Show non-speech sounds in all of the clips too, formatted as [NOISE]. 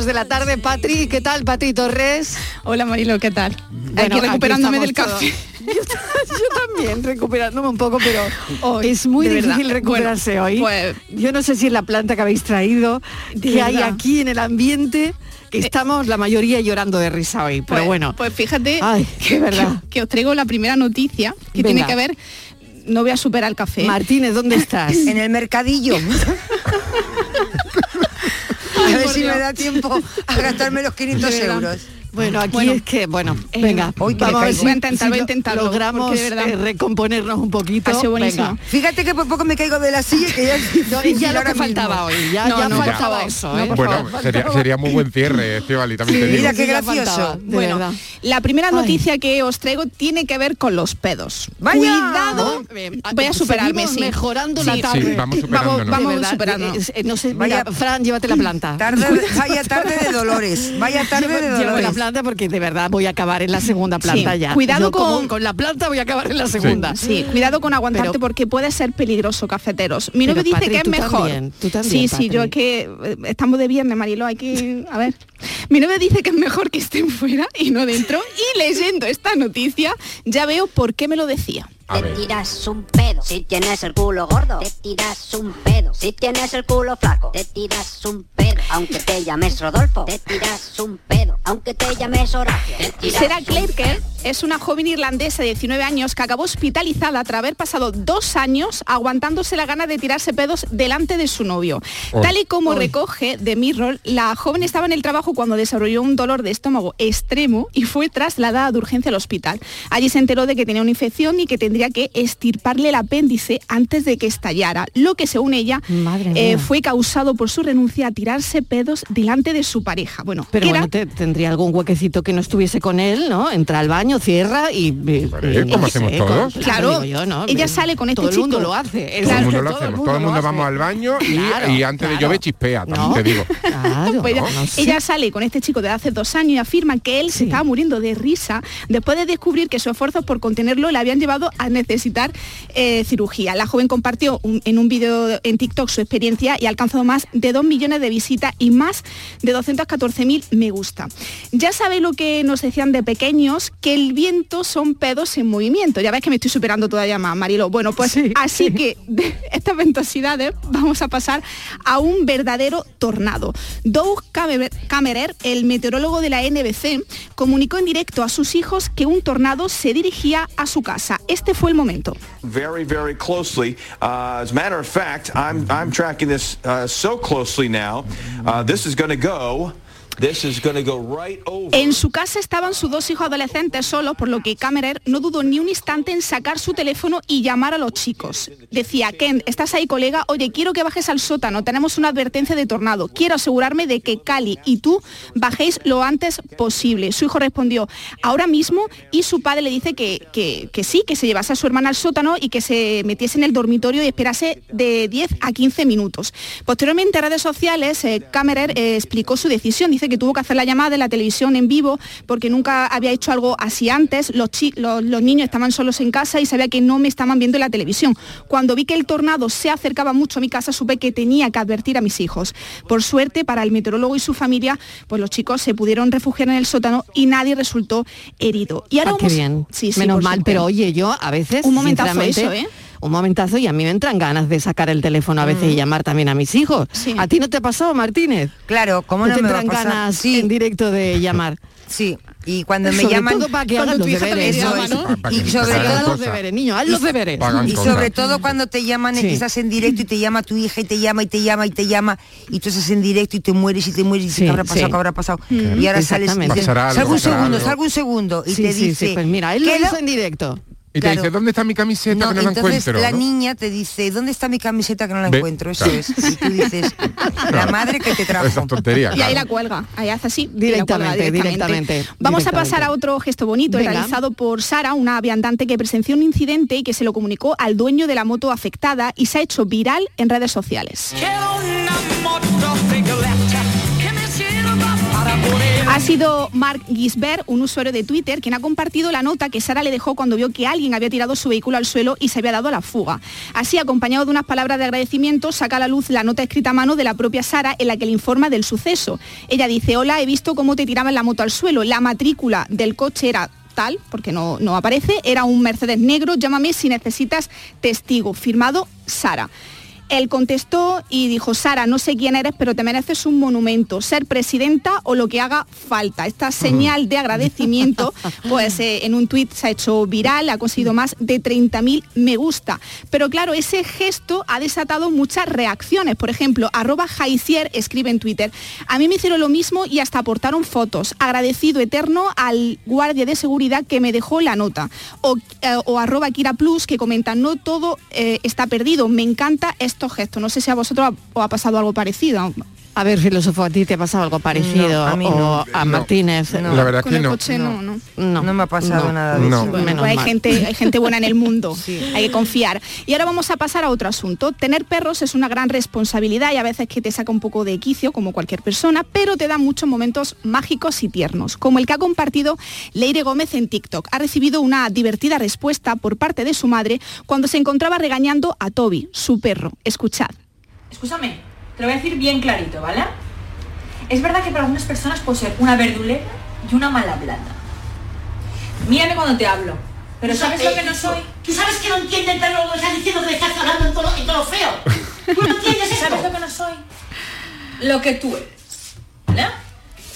Minutos de la tarde, Patri, ¿qué tal, Patri Torres? Hola Marilo, ¿qué tal? Bueno, Aquí recuperándome aquí del café. Yo, yo también, recuperándome un poco, pero Hoy, es muy difícil verdad. recuperarse Bueno, hoy. pues- yo no sé si es la planta que habéis traído, que hay aquí en el ambiente, que Eh, estamos la mayoría llorando de risa hoy, pero Pues- bueno. Pues fíjate Ay, que, verdad. que- que os traigo la primera noticia que Venga. tiene que ver. No voy a superar el café. Martínez, ¿dónde estás? En el mercadillo. [LAUGHS] A ver si me da tiempo a gastarme los 500 De verdad. euros. Bueno, aquí Bueno. es que, bueno, Eh, venga, hoy que vamos a ver si, Voy a intentar, si voy a lo- intentarlo, logramos de verdad- eh, recomponernos un poquito. Ha sido buenísimo. Venga. Fíjate que por poco me caigo de la silla y que ya, No, [LAUGHS] y ya lo que faltaba mismo. hoy, ya, No, ya no, faltaba eso, ¿eh? Bueno, sería, sería muy buen cierre, [LAUGHS] Estivali, también te Sí, digo. mira qué gracioso. faltaba, Bueno, verdad. la primera Ay. noticia que os traigo tiene que ver con los pedos. ¡Vaya! Cuidado, Bien, voy a superarme, sí. mejorando Sí. la tarde. vamos superando. eh, eh, no sé, Fran, llévate la [LAUGHS] planta. Vaya tarde de dolores. Vaya tarde de dolores. Planta porque de verdad voy a acabar en la segunda planta Sí, ya. cuidado Yo como con- con la planta voy a acabar en la segunda. Sí, cuidado con aguantarte Pero- porque puede ser peligroso, cafeteros. Mi novio dice Patri, que es tú mejor. también, tú también, sí, sí, yo es que eh, estamos de viernes, Marilo, hay que... A ver. Mi novio dice que es mejor que estén fuera y no dentro. Y leyendo esta noticia ya veo por qué me lo decía. A Te ver. tiras un pedo si tienes el culo gordo. Te tiras un pedo si tienes el culo flaco. Te tiras un pedo aunque te llames Rodolfo. Te tiras un pedo aunque te llames Horacio. Te tiras Sarah es una joven irlandesa de 19 años que acabó hospitalizada tras haber pasado dos años aguantándose la gana de tirarse pedos delante de su novio. Oh. Tal y como recoge The Mirror, la joven estaba en el trabajo cuando desarrolló un dolor de estómago extremo y fue trasladada de urgencia al hospital. Allí se enteró de que tenía una infección y que tendría que estirparle el apéndice antes de que estallara, lo que según ella eh, fue causado por su renuncia a tirarse pedos delante de su pareja. Bueno, Pero bueno, era- te- tendría algún huequecito que no estuviese con él, ¿no? Entra al baño, cierra y... hacemos sé, todos. con- Claro, yo, ¿no? ella sale con este Todo el mundo lo hace. Todo el mundo lo hacemos, todo el mundo vamos al baño y, Claro, y antes de llover chispea, también No. te digo. Claro, Pues ella, no ella sale con este chico de hace dos años y afirma que él se estaba muriendo de risa después de descubrir que sus esfuerzos por contenerlo le habían llevado a necesitar eh, cirugía. La joven compartió un- en un vídeo en TikTok su experiencia y ha alcanzado más de 2 millones de visitas y más de 214.000 me gusta. Ya sabéis lo que nos decían de pequeños, que el viento son pedos en movimiento. Ya ves que me estoy superando todavía más, Marilo. Bueno, pues Sí. así que de estas ventosidades vamos a pasar a un verdadero tornado. Doug Kammerer, el meteorólogo de la NBC, comunicó en directo a sus hijos que un tornado se dirigía a su casa. Este fue el momento. very, very closely. Uh, as a matter of fact, I'm, I'm tracking this uh, so closely now. Uh, this is going to go En su casa estaban sus dos hijos adolescentes solos, por lo que Kammerer no dudó ni un instante en sacar su teléfono y llamar a los chicos. Decía, Ken, ¿estás ahí, colega? Oye, quiero que bajes al sótano, tenemos una advertencia de tornado. Quiero asegurarme de que Cali y tú bajéis lo antes posible. Su hijo respondió, ahora mismo, y su padre le dice que, que- que sí, que se llevase a su hermana al sótano y que se metiese en el dormitorio y esperase de 10 a 15 minutos. Posteriormente, en redes sociales, eh, eh, explicó su decisión. Dice que tuvo que hacer la llamada de la televisión en vivo porque nunca había hecho algo así antes. Los, los, los niños estaban solos en casa y sabía que no me estaban viendo en la televisión. Cuando vi que el tornado se acercaba mucho a mi casa, supe que tenía que advertir a mis hijos. Por suerte, para el meteorólogo y su familia, pues los chicos se pudieron refugiar en el sótano y nadie resultó herido. Y ahora Ah, qué vamos- bien. Sí, sí, Menos mal, pero oye, yo a veces. Un momentazo eso, ¿eh? Un momentazo y a mí me entran ganas de sacar el teléfono a veces Mm. y llamar también a mis hijos. ¿A ti no te ha pasado, Martínez? Claro, ¿cómo ¿No no te me va a entran pasar? ganas en directo de llamar? [LAUGHS] Sí, y cuando me Sobre llaman... todo para que hagan Cuando los tu hija deberes. te llama, Eso ¿no? es. Pa- pa- Y sobre todo... los deberes, niño, haz los deberes. Y sobre todo cuando te llaman y Sí. que estás en directo y te llama tu hija y te llama y te llama y te llama y tú estás en directo y te mueres y te mueres y Sí, ¿qué habrá pasado? sí. ¿Qué habrá pasado? Mm. Y ahora sales y algo, salgo un segundo, algo". salgo un segundo y Sí, te sí, sí, dice... pues mira, él lo "¿Qué hizo en directo. Y te Claro. dice, ¿dónde está mi camiseta No, que no la entonces encuentro? la ¿no? niña te dice, ¿dónde está mi camiseta que no la Ve, encuentro? Eso claro. es. Y tú dices, [LAUGHS] la madre que te trajo. Esas tonterías. Y ahí claro. la cuelga, ahí hace así. Directamente, cuelga directamente, Vamos a pasar a otro gesto bonito Venga. realizado por Sara, una viandante que presenció un incidente y que se lo comunicó al dueño de la moto afectada y se ha hecho viral en redes sociales. Ha sido Mark Gisbert, un usuario de Twitter, quien ha compartido la nota que Sara le dejó cuando vio que alguien había tirado su vehículo al suelo y se había dado a la fuga. Así, acompañado de unas palabras de agradecimiento, saca a la luz la nota escrita a mano de la propia Sara en la que le informa del suceso. Ella dice, hola, he visto cómo te tiraban la moto al suelo. La matrícula del coche era tal, porque no, no aparece, era un Mercedes negro, llámame si necesitas testigo. Firmado Sara. Él contestó y dijo, Sara, no sé quién eres, pero te mereces un monumento, ser presidenta o lo que haga falta. Esta señal de agradecimiento, [LAUGHS] pues eh, en un tuit se ha hecho viral, ha conseguido más de 30.000 me gusta. Pero claro, ese gesto ha desatado muchas reacciones. Por ejemplo, arroba Jaicier escribe en Twitter, a mí me hicieron lo mismo y hasta aportaron fotos. Agradecido eterno al guardia de seguridad que me dejó la nota. O, eh, o arroba Kira Plus que comenta, no todo eh, está perdido, me encanta estos gestos. No sé si a vosotros os ha pasado algo parecido. A ver, filósofo, ¿a ti te ha pasado algo parecido? No, a mí o no. a. Martínez. No. La verdad Con que el no. coche no, no. No, No me ha pasado no. nada de No. eso. Bueno, pues hay mal. gente, hay gente buena en el mundo, [LAUGHS] hay que confiar. Y ahora vamos a pasar a otro asunto. Tener perros es una gran responsabilidad y a veces que te saca un poco de quicio, como cualquier persona, pero te da muchos momentos mágicos y tiernos, como el que ha compartido Leire Gómez en TikTok. Ha recibido una divertida respuesta por parte de su madre cuando se encontraba regañando a Toby, su perro. Escuchad. Escúchame, te lo voy a decir bien clarito, ¿vale? Es verdad que para algunas personas puedo ser una verdulera y una mala blanda. Mírame cuando te hablo. Pero ¿sabes lo que no soy? Tú sabes que no entiendes, pero lo estás diciendo que le estás hablando en todo, en todo feo. ¿Tú no entiendes [LAUGHS] esto? ¿Sabes lo que no soy? Lo que tú eres. ¿Vale?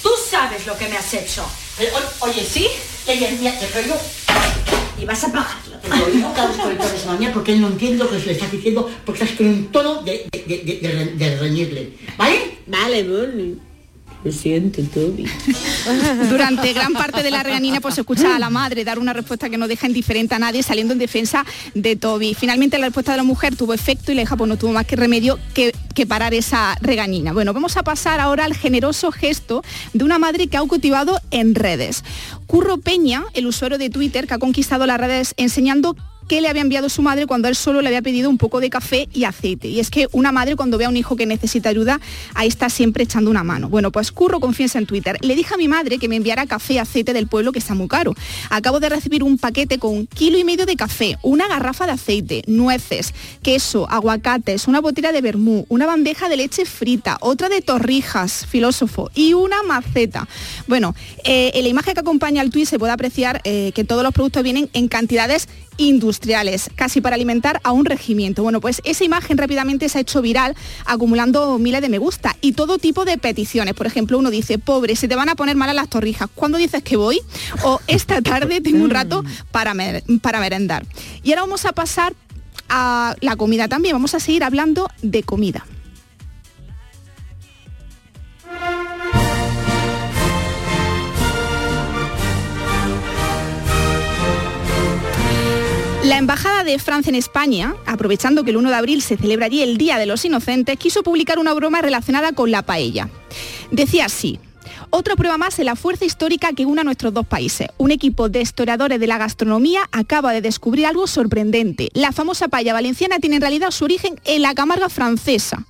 Tú sabes lo que me has hecho. Pero, oye, ¿sí? Traigo Y vas a pagarlo. mañana porque él no entiende lo que le estás diciendo porque estás con un tono de, de, de, de, de re- de reñirle. ¿Vale? Vale, vale. Lo siento, Toby. Durante gran parte de la reganina pues se escucha a la madre dar una respuesta que no deja indiferente a nadie saliendo en defensa de Toby. Finalmente la respuesta de la mujer tuvo efecto y la hija pues no tuvo más que remedio que, que parar esa regañina. Bueno, vamos a pasar ahora al generoso gesto de una madre que ha cultivado en redes. Curro Peña, el usuario de Twitter que ha conquistado las redes enseñando que le había enviado su madre cuando él solo le había pedido un poco de café y aceite. Y es que una madre cuando ve a un hijo que necesita ayuda, ahí está siempre echando una mano. Bueno, pues Curro confiesa en Twitter. Le dije a mi madre que me enviara café y aceite del pueblo que está muy caro. Acabo de recibir un paquete con un kilo y medio de café, una garrafa de aceite, nueces, queso, aguacates, una botella de vermú, una bandeja de leche frita, otra de torrijas, filósofo, y una maceta. Bueno, eh, en la imagen que acompaña al tuit se puede apreciar eh, que todos los productos vienen en cantidades industriales, casi para alimentar a un regimiento. Bueno, pues esa imagen rápidamente se ha hecho viral, acumulando miles de me gusta y todo tipo de peticiones. Por ejemplo, uno dice, pobre, se te van a poner malas las torrijas. ¿Cuándo dices que voy? O esta tarde tengo un rato para, para merendar. Y ahora vamos a pasar a la comida también. Vamos a seguir hablando de comida. La Embajada de Francia en España, aprovechando que el 1 de abril se celebra allí el Día de los Inocentes, quiso publicar una broma relacionada con la paella. Decía así, otra prueba más en la fuerza histórica que une a nuestros dos países. Un equipo de historiadores de la gastronomía acaba de descubrir algo sorprendente. La famosa paella valenciana tiene en realidad su origen en la Camarga francesa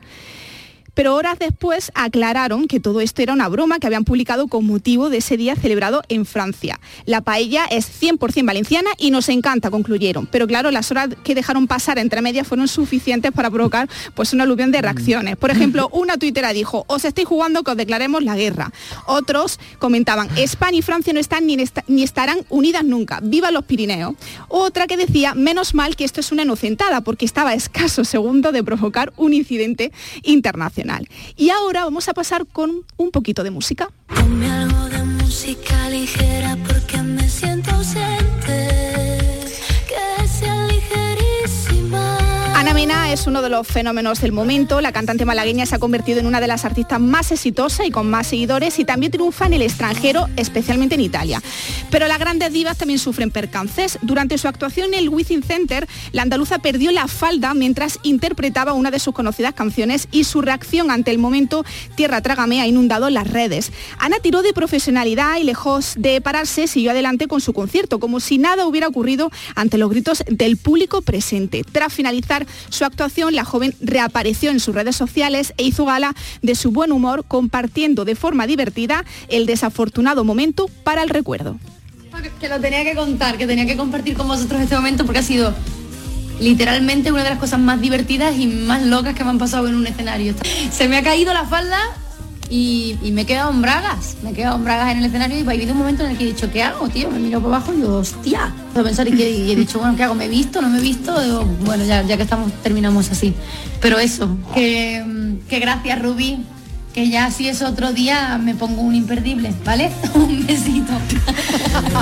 pero horas después aclararon que todo esto era una broma que habían publicado con motivo de ese día celebrado en Francia. La paella es 100% valenciana y nos encanta, concluyeron. Pero claro, las horas que dejaron pasar entre medias fueron suficientes para provocar pues una aluvión de reacciones. Por ejemplo, una tuitera dijo, os estáis jugando que os declaremos la guerra. Otros comentaban, España y Francia no están ni, ni estarán unidas nunca. ¡Viva los Pirineos! Otra que decía, menos mal que esto es una inocentada, porque estaba a escaso segundo de provocar un incidente internacional. Y ahora vamos a pasar con un poquito de música. Es uno de los fenómenos del momento. La cantante malagueña se ha convertido en una de las artistas más exitosas y con más seguidores y también triunfa en el extranjero, especialmente en Italia. Pero las grandes divas también sufren percances. Durante su actuación en el Within Center, la andaluza perdió la falda mientras interpretaba una de sus conocidas canciones y su reacción ante el momento Tierra Trágame ha inundado las redes. Ana tiró de profesionalidad y lejos de pararse siguió adelante con su concierto, como si nada hubiera ocurrido ante los gritos del público presente. Tras finalizar su actuación, la joven reapareció en sus redes sociales e hizo gala de su buen humor, compartiendo de forma divertida el desafortunado momento para el recuerdo. Que lo tenía que contar, que tenía que compartir con vosotros este momento porque ha sido literalmente una de las cosas más divertidas y más locas que me han pasado en un escenario. Se me ha caído la falda y, me he quedado en bragas, me he quedado en bragas en el escenario y ha habido un momento en el que he dicho, ¿qué hago, tío? Me miro por abajo y digo, hostia. A pensar y, que, y he dicho, bueno, ¿qué hago? ¿Me he visto? ¿No me he visto? Bueno, ya, ya que estamos, terminamos así. Pero eso, que, que gracias Rubí, que ya si es otro día me pongo un imperdible, ¿vale? [LAUGHS] un besito.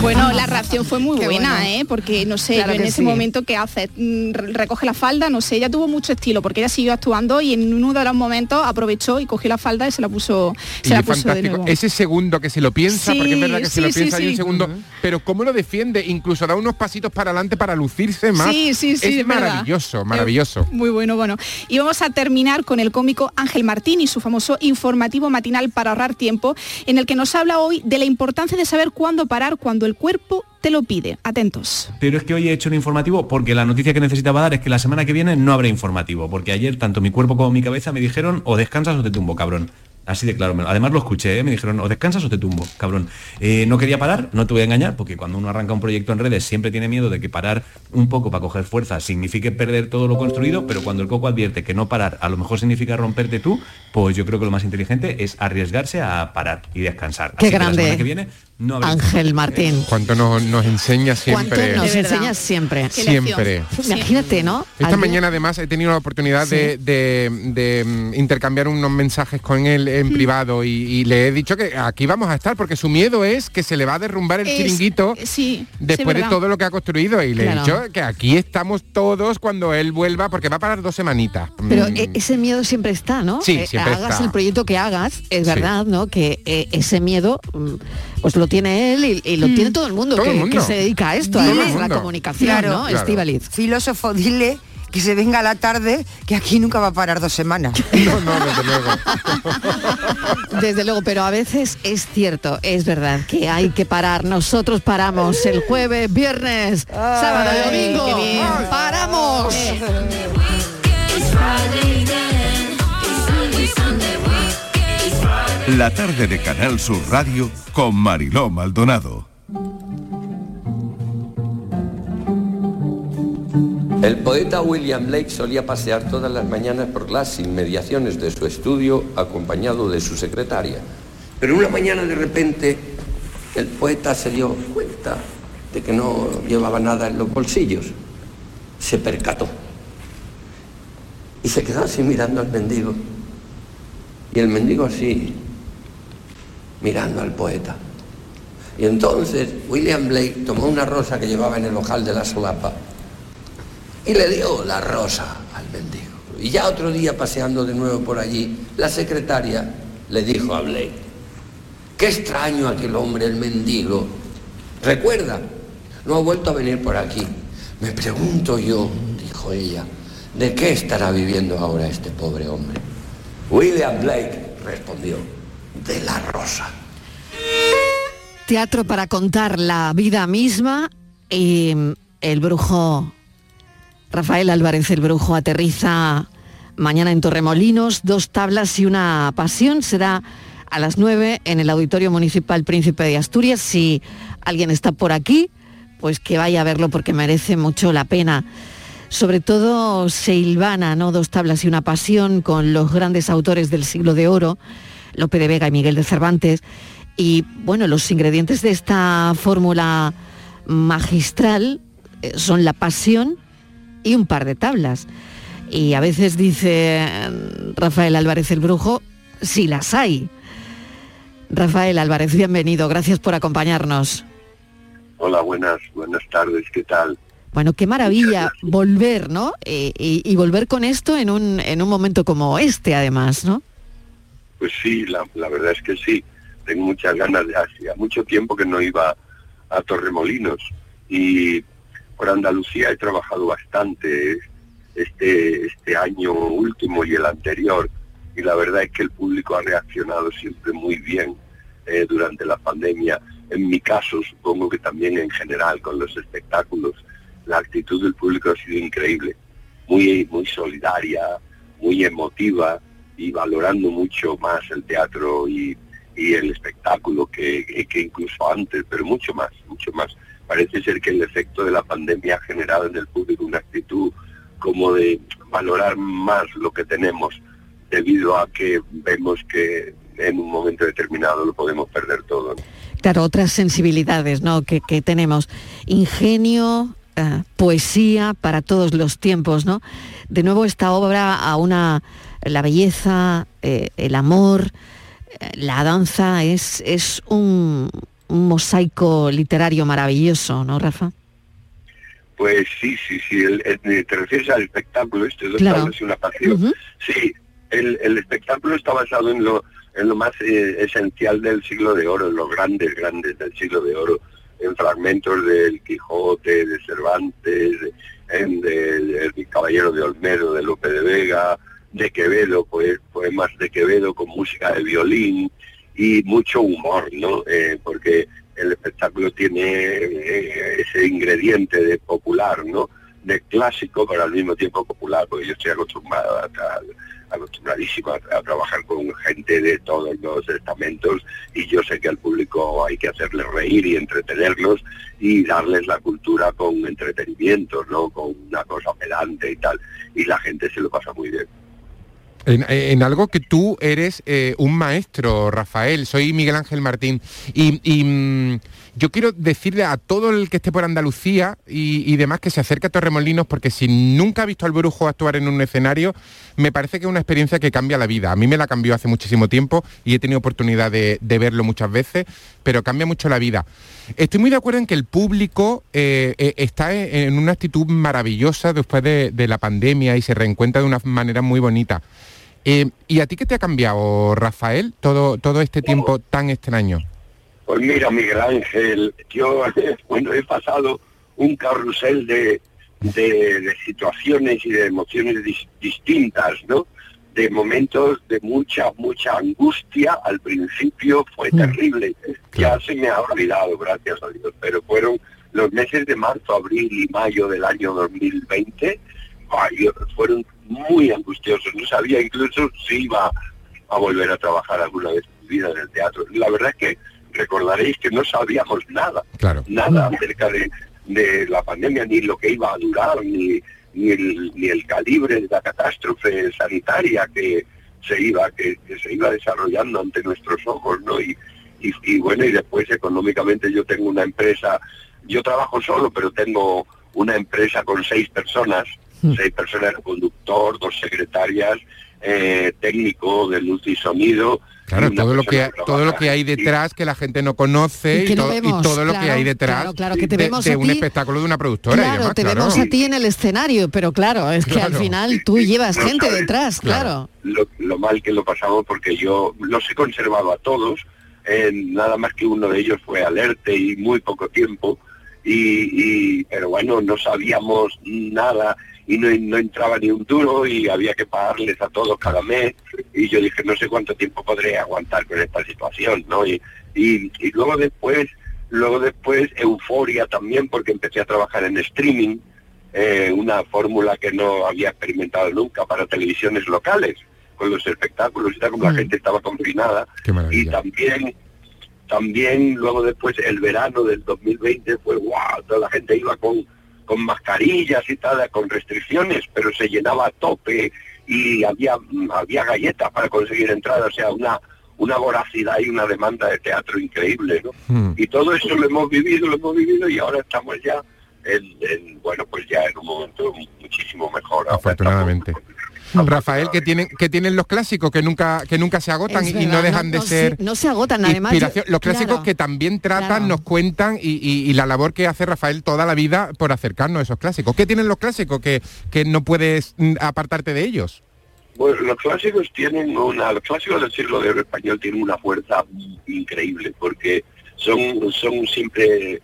Bueno, la reacción fue muy Qué buena, bueno. ¿eh? Porque, no sé, Claro yo en ese sí. momento que hace, Mm, re- recoge la falda, no sé, ella tuvo mucho estilo, porque ella siguió actuando y en uno de los momentos aprovechó y cogió la falda y se la puso, Y se la de nuevo. Ese segundo que se lo piensa, Sí, porque es verdad que se lo sí, sí, piensa hay un sí. segundo, pero cómo lo defiende, incluso da unos pasitos para adelante para lucirse más. Sí, sí, sí, es es verdad. maravilloso, maravilloso. Muy bueno, bueno. Y vamos a terminar con el cómico Ángel Martín y su famoso informativo matinal para ahorrar tiempo, en el que nos habla hoy de la importancia de saber cuándo parar cuando el cuerpo te lo pide. Atentos. Pero es que hoy he hecho un informativo porque la noticia que necesitaba dar es que la semana que viene no habrá informativo, porque ayer tanto mi cuerpo como mi cabeza me dijeron o descansas o te tumbo, cabrón. Así de claro. Además lo escuché, ¿eh? me dijeron o descansas o te tumbo, cabrón. Eh, no quería parar, no te voy a engañar, porque cuando uno arranca un proyecto en redes siempre tiene miedo de que parar un poco para coger fuerza signifique perder todo lo construido, pero cuando el coco advierte que no parar a lo mejor significa romperte tú, pues yo creo que lo más inteligente es arriesgarse a parar y descansar. Qué Así que la grande. semana que viene no Ángel Martín. Cuánto nos, nos enseña ¿Cuánto siempre. nos enseñas siempre? Siempre. Imagínate, ¿no? Esta mañana además he tenido la oportunidad Sí. de, de- de, mm, intercambiar unos mensajes con él en privado y, y le he dicho que aquí vamos a estar porque su miedo es que se le va a derrumbar el Es- chiringuito sí, sí, después de todo lo que ha construido y le Claro. he dicho que aquí estamos todos cuando él vuelva porque va a parar dos semanitas. Pero Mm, e- ese miedo siempre está, ¿no? Sí, Eh, siempre hagas está. el proyecto que hagas, es Sí. verdad, ¿no? Que eh, ese miedo, mm, pues lo tiene él y, y lo tiene todo el mundo, Todo que, el mundo. que se dedica a esto, además, el la comunicación, Claro, ¿no? claro. Estíbaliz. Filósofo, dile que se venga a la tarde, que aquí nunca va a parar dos semanas. [LAUGHS] No, no, desde luego. [LAUGHS] Desde luego, pero a veces es cierto, es verdad que hay que parar. Nosotros paramos el jueves, viernes, sábado y domingo. bien. La tarde de Canal Sur Radio con Mariló Maldonado. El poeta William Blake solía pasear todas las mañanas por las inmediaciones de su estudio acompañado de su secretaria. Pero una mañana de repente el poeta se dio cuenta de que no llevaba nada en los bolsillos. Se percató. Y se quedó así mirando al mendigo. Y el mendigo así, mirando al poeta. Y entonces William Blake tomó una rosa que llevaba en el ojal de la solapa y le dio la rosa al mendigo. Y ya otro día paseando de nuevo por allí, la secretaria le dijo a Blake, qué extraño aquel hombre, el mendigo. Recuerda, no ha vuelto a venir por aquí. Me pregunto yo, dijo ella, ¿de qué estará viviendo ahora este pobre hombre? William Blake respondió, de la rosa. Teatro para contar la vida misma y el brujo Rafael Álvarez, el brujo, aterriza mañana en Torremolinos, dos tablas y una pasión. Será a las 9 en el Auditorio Municipal Príncipe de Asturias. Si alguien está por aquí, pues que vaya a verlo porque merece mucho la pena. Sobre todo se hilvana, ¿no? Dos tablas y una pasión con los grandes autores del siglo de oro, Lope de Vega y Miguel de Cervantes. Y bueno, los ingredientes de esta fórmula magistral eh, son la pasión y un par de tablas. Y a veces dice mm, Rafael Álvarez el Brujo, si las hay. Rafael Álvarez, bienvenido, gracias por acompañarnos. Hola, buenas, buenas tardes, ¿qué tal? Bueno, qué maravilla volver, ¿no? Y, y volver con esto en un, en un momento como este, además, ¿no? Pues sí, la, verdad es que sí. Tengo muchas ganas de hacía mucho tiempo que no iba a Torremolinos. Y por Andalucía he trabajado bastante este, este año último y el anterior. Y la verdad es que el público ha reaccionado siempre muy bien eh, durante la pandemia. En mi caso, supongo que también en general con los espectáculos, la actitud del público ha sido increíble, muy, muy solidaria, muy emotiva y valorando mucho más el teatro y, el espectáculo que, incluso antes, pero mucho más, mucho más. Parece ser que el efecto de la pandemia ha generado en el público una actitud como de valorar más lo que tenemos debido a que vemos que en un momento determinado lo podemos perder todo. Claro, otras sensibilidades ¿no? que, que tenemos. Ingenio, eh, poesía para todos los tiempos, ¿no? De nuevo esta obra a una la belleza, eh, el amor, eh, la danza es, es un, un mosaico literario maravilloso, ¿no, Rafa? Pues sí, sí, sí. El- el- te refieres al espectáculo, este dos Claro. una pasión. Ujú. Sí, el, el espectáculo está basado en lo, en lo más eh, esencial del siglo de oro, en los grandes, grandes del siglo de oro, en fragmentos del Quijote, de Cervantes, de- en del El Caballero de Olmedo, de Lope de Vega, de Quevedo, pues, poemas de Quevedo con música de violín y mucho humor, ¿no? Eh, porque el espectáculo tiene eh, ese ingrediente de popular, ¿no? De clásico, pero al mismo tiempo popular, porque yo estoy acostumbrado a, acostumbradísimo a, a trabajar con gente de todos los estamentos y yo sé que al público hay que hacerles reír y entretenerlos y darles la cultura con entretenimiento, ¿no? Con una cosa pedante y tal, y la gente se lo pasa muy bien. En, algo que tú eres eh, un maestro, Rafael. Soy Miguel Ángel Martín. Y, mm, yo quiero decirle a todo el que esté por Andalucía y, demás que se acerque a Torremolinos, porque si nunca ha visto al brujo actuar en un escenario, me parece que es una experiencia que cambia la vida. A mí me la cambió hace muchísimo tiempo y he tenido oportunidad de, verlo muchas veces, pero cambia mucho la vida. Estoy muy de acuerdo en que el público eh, eh, está en, una actitud maravillosa después de, de la pandemia y se reencuentra de una manera muy bonita. Eh, ¿Y a ti qué te ha cambiado, Rafael, todo, todo este tiempo tan extraño? Pues mira, Miguel Ángel, yo [LAUGHS] bueno, he pasado un carrusel de, de- de situaciones y de emociones dis- distintas, ¿no? De momentos de mucha, mucha angustia. Al principio fue terrible. Ya se me ha olvidado, gracias a Dios, pero fueron los meses de marzo, abril y mayo del año 2020. ay, fueron muy angustiosos. No sabía incluso si iba a volver a trabajar alguna vez en mi vida en el teatro. La verdad es que recordaréis que no sabíamos nada, Claro. nada acerca de, de la pandemia, ni lo que iba a durar, ni, ni, el, ni el calibre de la catástrofe sanitaria que se iba, que, que se iba desarrollando ante nuestros ojos, ¿no? Y, y, y bueno, y después económicamente yo tengo una empresa, yo trabajo solo, pero tengo una empresa con seis personas, seis personas, conductor, dos secretarias, eh, técnico de luz y sonido. Claro, todo lo, que, persona todo lo trabaja que hay detrás que la gente no conoce Y que y, no to- y vemos, todo lo que hay detrás claro, claro, que te de, vemos de a un ti. espectáculo de una productora y Claro, demás, te claro. vemos a ti en el escenario, pero claro, es que al final tú llevas No gente sabes, detrás, claro. lo, lo mal que lo pasamos porque yo los he conservado a todos, eh, nada más que uno de ellos fue alerte y muy poco tiempo, y, y- pero bueno, no sabíamos nada y no, no entraba ni un duro y había que pagarles a todos cada mes y yo dije no sé cuánto tiempo podré aguantar con esta situación, ¿no? Y, y, y luego después, luego después euforia también porque empecé a trabajar en streaming, eh, una fórmula que no había experimentado nunca para televisiones locales, con los espectáculos y tal, como la gente estaba confinada. Y también, también luego después el verano del 2020 fue wow, toda la gente iba con, con mascarillas y tal, con restricciones, pero se llenaba a tope y había, había galletas para conseguir entradas, o sea, una, una voracidad y una demanda de teatro increíble, ¿no? Mm. Y todo eso lo hemos vivido, lo hemos vivido y ahora estamos ya en, en, bueno, pues ya en un momento muchísimo mejor. Afortunadamente. Rafael, que tienen, que tienen los clásicos que nunca, que nunca se agotan y, no dejan no- de no ser se- no se agotan, además, yo- inspiración. Los clásicos claro. que también tratan, Claro. nos cuentan y, y- y la labor que hace Rafael toda la vida por acercarnos a esos clásicos. ¿Qué tienen los clásicos que, que no puedes mm, apartarte de ellos? Bueno, los clásicos tienen una, los clásicos del siglo de oro español tienen una fuerza increíble porque son, son siempre,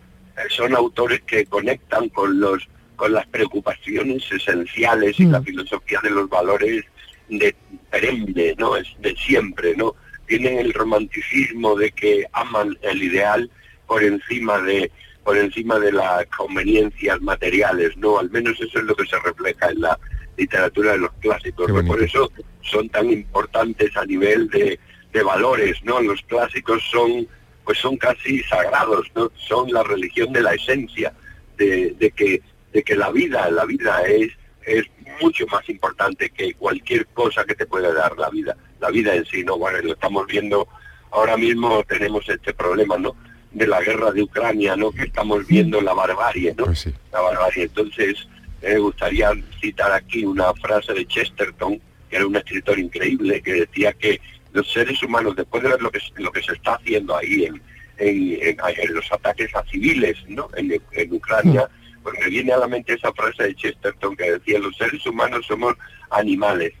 son autores que conectan con los, con las preocupaciones esenciales y la filosofía de los valores de perenne, ¿no? Es de siempre, ¿no? Tienen el romanticismo de que aman el ideal por encima de por encima de las conveniencias materiales, ¿no? Al menos eso es lo que se refleja en la literatura de los clásicos, bonito. Por eso son tan importantes a nivel de, de valores, ¿no? Los clásicos son pues son casi sagrados, ¿no? Son la religión de la esencia, de, de que de que la vida, la vida es es mucho más importante que cualquier cosa que te pueda dar la vida, la vida en sí, ¿no? Bueno, lo estamos viendo ahora mismo tenemos este problema, ¿no? De la guerra de Ucrania, ¿no? Que estamos viendo la barbarie, ¿no? La barbarie. Entonces, me gustaría citar aquí una frase de Chesterton, que era un escritor increíble, que decía que los seres humanos, después de ver lo que, lo que se está haciendo ahí en, en, en- en los ataques a civiles, ¿no? En, en Ucrania, pues me viene a la mente esa frase de Chesterton que decía, los seres humanos somos animales,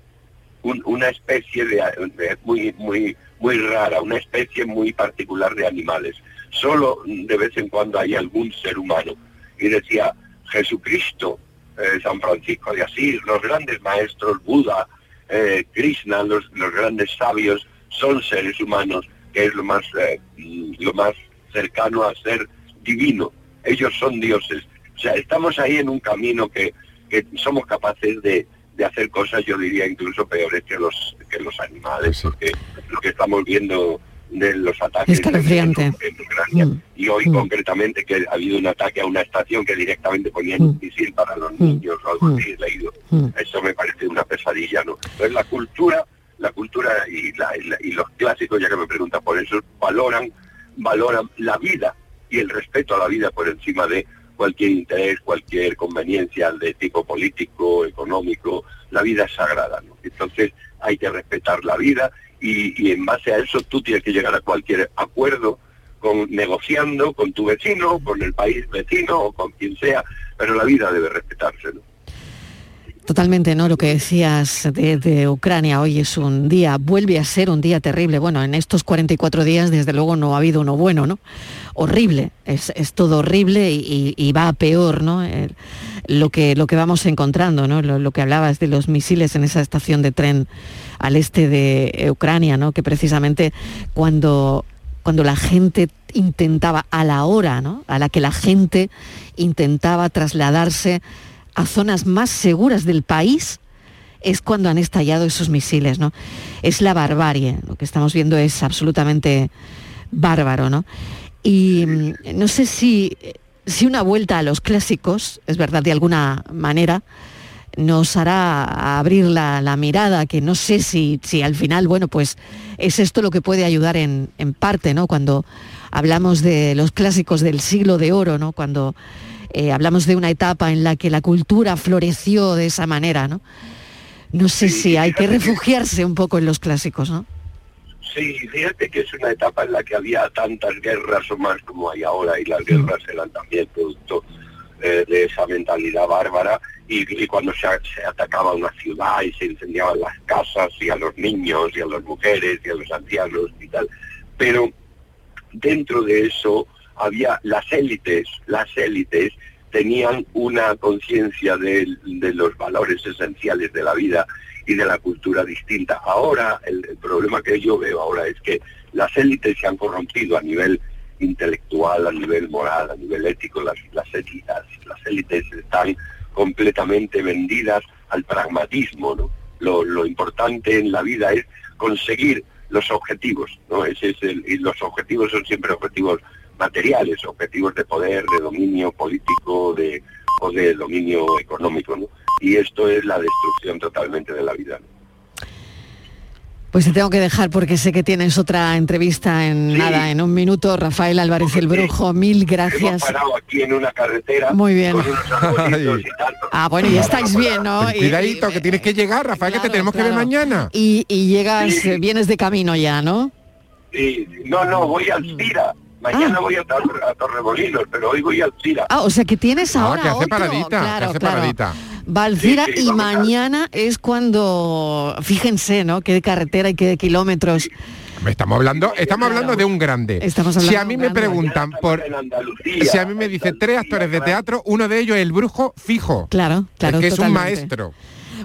un- una especie de, muy muy muy rara, una especie muy particular de animales. Solo de vez en cuando hay algún ser humano. Y decía Jesucristo, eh, San Francisco de Asís, los grandes maestros, Buda, eh, Krishna, los, los grandes sabios, son seres humanos, que es lo más eh, lo más cercano a ser divino. Ellos son dioses. O sea, estamos ahí en un camino que, que somos capaces de, de hacer cosas, yo diría, incluso peores que los que los animales, porque lo que estamos viendo de los ataques en, en Ucrania. Mm. y hoy concretamente que ha habido un ataque a una estación que directamente ponían un misil para los niños o algo así, he leído. Eso me parece una pesadilla, ¿no? Entonces la cultura, la cultura y, la- y la- y los clásicos, ya que me preguntan por eso, valoran, valoran la vida y el respeto a la vida por encima de cualquier interés, cualquier conveniencia de tipo político, económico, la vida es sagrada. Entonces hay que respetar la vida y, y en base a eso tú tienes que llegar a cualquier acuerdo con negociando con tu vecino, con el país vecino o con quien sea, pero la vida debe respetarse, ¿no? Totalmente, ¿no? Lo que decías de, Ucrania hoy es un día, vuelve a ser un día terrible. Bueno, en estos 44 días desde luego no ha habido uno bueno, ¿no? Horrible, es, es todo horrible y, va a peor, ¿no? El- lo, que, lo que vamos encontrando, ¿no? Lo, lo que hablabas de los misiles en esa estación de tren al este de Ucrania, ¿no? Que precisamente cuando, cuando la gente intentaba, a la hora, ¿no? A la que la gente intentaba trasladarse a zonas más seguras del país, es cuando han estallado esos misiles, ¿no? Es la barbarie, lo que estamos viendo es absolutamente bárbaro, ¿no? Y mm, no sé si, si una vuelta a los clásicos, es verdad, de alguna manera, nos hará abrir la, la mirada, que no sé si, si al final, bueno, pues es esto lo que puede ayudar en, en parte, ¿no? Cuando hablamos de los clásicos del siglo de oro, ¿no? Cuando eh, hablamos de una etapa en la que la cultura floreció de esa manera, ¿no? No sé si hay que refugiarse un poco en los clásicos, ¿no? Sí, fíjate que es una etapa en la que había tantas guerras o más como hay ahora y las guerras eran también producto eh, de esa mentalidad bárbara y, y cuando se, se atacaba una ciudad y se incendiaban las casas y a los niños y a las mujeres y a los ancianos y tal. Pero dentro de eso había las élites, las élites tenían una conciencia de, los valores esenciales de la vida y de la cultura distinta. Ahora, el, problema que yo veo ahora es que las élites se han corrompido a nivel intelectual, a nivel moral, a nivel ético, las, las, élites, las élites están completamente vendidas al pragmatismo, ¿no? Lo, lo importante en la vida es conseguir los objetivos, ¿no? Ese es el, y los objetivos son siempre objetivos materiales, objetivos de poder, de dominio político, de, o de dominio económico, ¿no? Y esto es la destrucción totalmente de la vida. ¿no? Pues te tengo que dejar porque sé que tienes otra entrevista en nada, en un minuto. Rafael Álvarez el Brujo, mil Hemos gracias. parado aquí en una carretera Muy bien. con unos arbolitos y tal. Ah, bueno, y estáis bien, ¿no? Y- Cuidadito, que tienes que llegar, Rafael, que te tenemos que ver claro. mañana. Y, y llegas, eh, vienes de camino ya, ¿no? Sí, no, no, voy al Cira. Mañana voy a, Tor- a Torremolinos, pero hoy voy al Cira. Ah, o sea que tienes Ah, ahora que hace otro. paradita, que claro, hace claro. paradita. Valcira Sí, sí, y a- mañana es cuando, fíjense, ¿no? Qué carretera y qué kilómetros. Estamos hablando, estamos hablando de un grande. Estamos si hablando a mí me preguntan por si a mí me dicen tres actores de teatro, uno de ellos es el brujo fijo. Claro, claro, Es que es un maestro.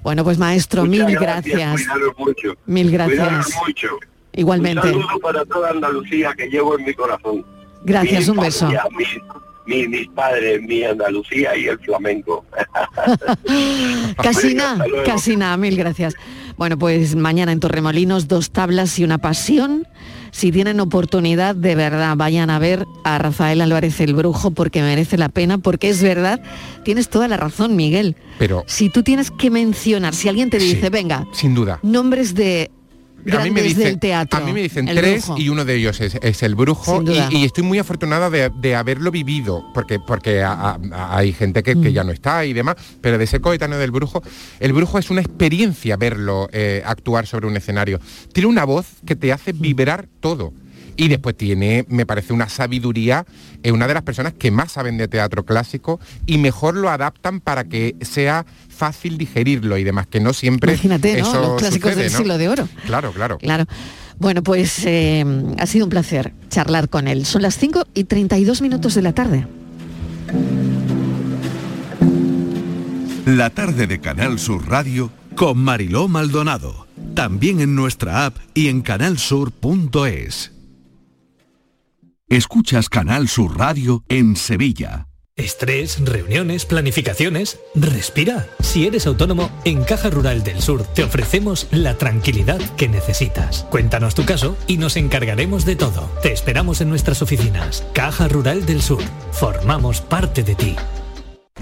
Bueno, pues maestro, Muchas mil gracias, gracias. cuidaros mucho. Mil gracias. Cuidaros mucho. Igualmente. Un saludo para toda Andalucía que llevo en mi corazón. Gracias, Mi un beso. familia, Mi, mi- mis padres, mi Andalucía y el flamenco. Casi nada, casi nada, mil gracias. Bueno, pues mañana en Torremolinos, dos tablas y una pasión. Si tienen oportunidad, de verdad, vayan a ver a Rafael Álvarez el Brujo porque merece la pena, porque es verdad, tienes toda la razón, Miguel. Pero, Si tú tienes que mencionar, si alguien te dice, venga, sin duda. nombres de A mí, me dicen, del teatro. a mí me dicen el tres Brujo. y uno de ellos es, es el brujo y, y estoy muy afortunada de, de haberlo vivido porque porque a- a- hay gente que, Mm. que ya no está y demás pero de ser coetáneo del brujo el brujo es una experiencia verlo eh, actuar sobre un escenario tiene una voz que te hace vibrar todo y después tiene, me parece, una sabiduría, es una de las personas que más saben de teatro clásico y mejor lo adaptan para que sea fácil digerirlo y demás, que no siempre Imagínate, ¿no? eso Los clásicos sucede, del ¿no? siglo de oro. Claro, claro. Claro. Bueno, pues eh, ha sido un placer charlar con él. Son las 5 y 32 minutos de la tarde. La tarde de Canal Sur Radio con Mariló Maldonado. También en nuestra app y en canalsur.es. Escuchas Canal Sur Radio en Sevilla. Estrés, reuniones, planificaciones. Respira. Si eres autónomo, en Caja Rural del Sur te ofrecemos la tranquilidad que necesitas. Cuéntanos tu caso y nos encargaremos de todo. Te esperamos en nuestras oficinas. Caja Rural del Sur. Formamos parte de ti.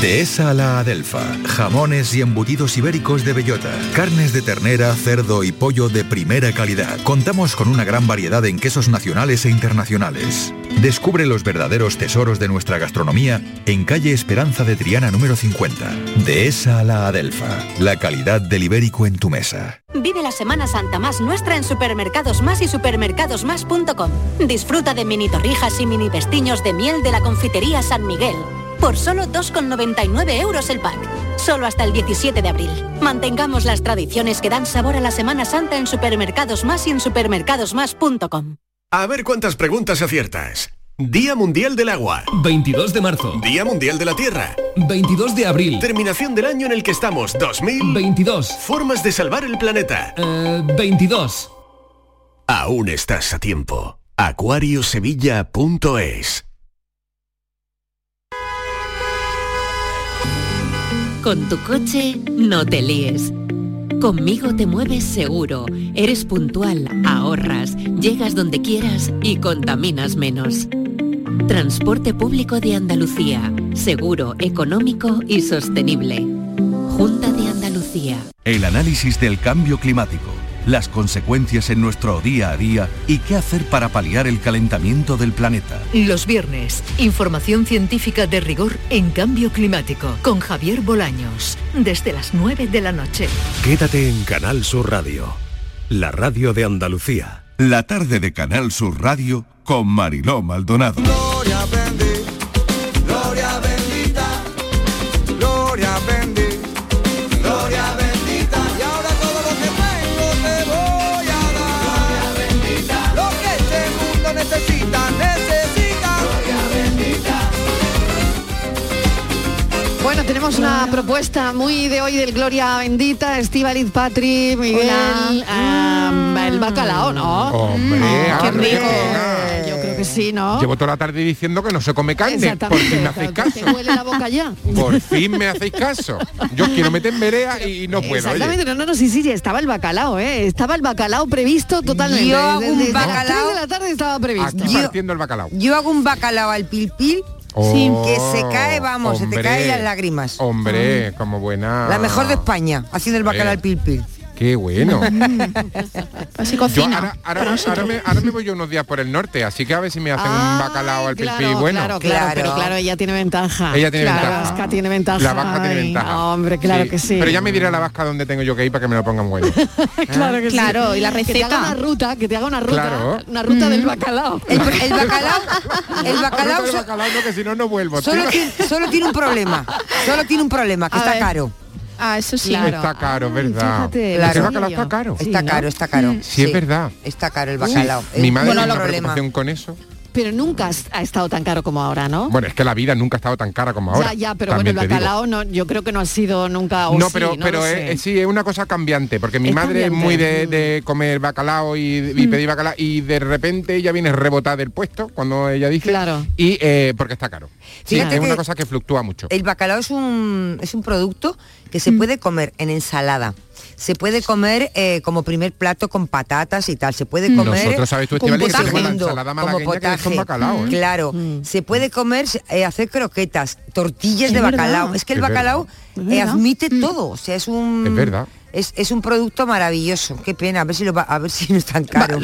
Dehesa a la Adelfa. Jamones y embutidos ibéricos de bellota. Carnes de ternera, cerdo y pollo de primera calidad. Contamos con una gran variedad en quesos nacionales e internacionales. Descubre los verdaderos tesoros de nuestra gastronomía en calle Esperanza de Triana número 50. Dehesa a la Adelfa. La calidad del ibérico en tu mesa. Vive la Semana Santa más nuestra en Supermercados Más y supermercadosmás.com. Disfruta de mini torrijas y mini pestiños de miel de la confitería San Miguel. Por solo 2,99 euros el pack. Solo hasta el 17 de abril. Mantengamos las tradiciones que dan sabor a la Semana Santa en Supermercados Más y en supermercadosmás.com. A ver cuántas preguntas aciertas. Día Mundial del Agua. 22 de marzo. Día Mundial de la Tierra. 22 de abril. Terminación del año en el que estamos. 2022. Formas de salvar el planeta. 22. Aún estás a tiempo. Acuariosevilla.es Con tu coche no te líes. Conmigo te mueves seguro, eres puntual, ahorras, llegas donde quieras y contaminas menos. Transporte público de Andalucía, seguro, económico y sostenible. Junta de Andalucía. El análisis del cambio climático, las consecuencias en nuestro día a día y qué hacer para paliar el calentamiento del planeta. Los viernes, información científica de rigor en cambio climático con Javier Bolaños, desde las 9 de la noche. Quédate en Canal Sur Radio, la radio de Andalucía. La tarde de Canal Sur Radio con Mariló Maldonado. Gloria tenemos una propuesta muy de hoy del Gloria Bendita, Estivaliz Patri, Miguel, ah, el bacalao, ¿no? Hombre, qué hombre. rico. Yo creo que sí, ¿no? Llevo toda la tarde diciendo que no se come carne. Por fin me hacéis caso. ¿Te huele la boca ya? Por fin me hacéis caso. Yo quiero meter en verea y no puedo. oye. Exactamente, no, no, no, sí, sí, sí, estaba el bacalao, ¿eh? Estaba el bacalao previsto totalmente. Yo hago un desde las bacalao- tres de la tarde estaba previsto. Aquí partiendo el bacalao. Yo hago un bacalao al pil pil Oh, que se cae, vamos, se te caen las lágrimas. Hombre, como buena. La mejor de España, haciendo el bacalao Eh. al pil pil. Qué bueno. [LAUGHS] Así cocina. ahora, ahora, ahora me, ahora me voy yo unos días por el norte, así que a ver si me hacen un bacalao al Claro, pipí bueno. claro, claro, pero claro, ella tiene ventaja. Ella tiene La ventaja. vasca tiene ventaja. La vasca tiene Ay, ventaja. hombre, claro que sí. Pero ya me dirá la vasca dónde tengo yo que ir para que me lo pongan bueno. [LAUGHS] claro que sí. Claro, y la Que te haga receta. una ruta, que te haga una ruta, Claro. una ruta del bacalao. El, el bacalao, [LAUGHS] el bacalao el bacalao no, que si no, no vuelvo. solo, tiene, solo tiene un problema. Solo tiene un problema, que A está ver. caro. Ah, eso sí. Claro. Está caro, ¿verdad? fíjate, Claro. El bacalao está caro. Sí, está ¿no? caro, está caro. Sí, es verdad. Está caro el bacalao. Mi madre un tiene una problema. preocupación con eso. Pero nunca ha estado tan caro como ahora, ¿no? Bueno, es que la vida nunca ha estado tan cara como ahora. ya, ya, pero bueno, el bacalao no, yo creo que no ha sido nunca. o No, sí, pero, no pero lo es, sé. es- sí, es una cosa cambiante, porque mi Es madre es muy de, de comer bacalao y, y pedir bacalao y de repente ella viene rebotada del puesto cuando ella dice Claro. y eh, porque está caro. Sí, Fíjate es una que cosa que fluctúa mucho. El bacalao es un, es un producto que se Mm. puede comer en ensalada. Se puede comer eh, como primer plato con patatas y tal. Se puede comer Nosotros, ¿sabes tú, como segundo, ensalada que potaje. bacalao, ¿eh? Claro. Se puede comer, eh, hacer croquetas, tortillas Es de verdad. bacalao. Es que el Es bacalao eh, admite todo. O sea, es un... Es verdad. Es, es un producto maravilloso. Qué pena, a ver si lo va- a ver si no es tan caro.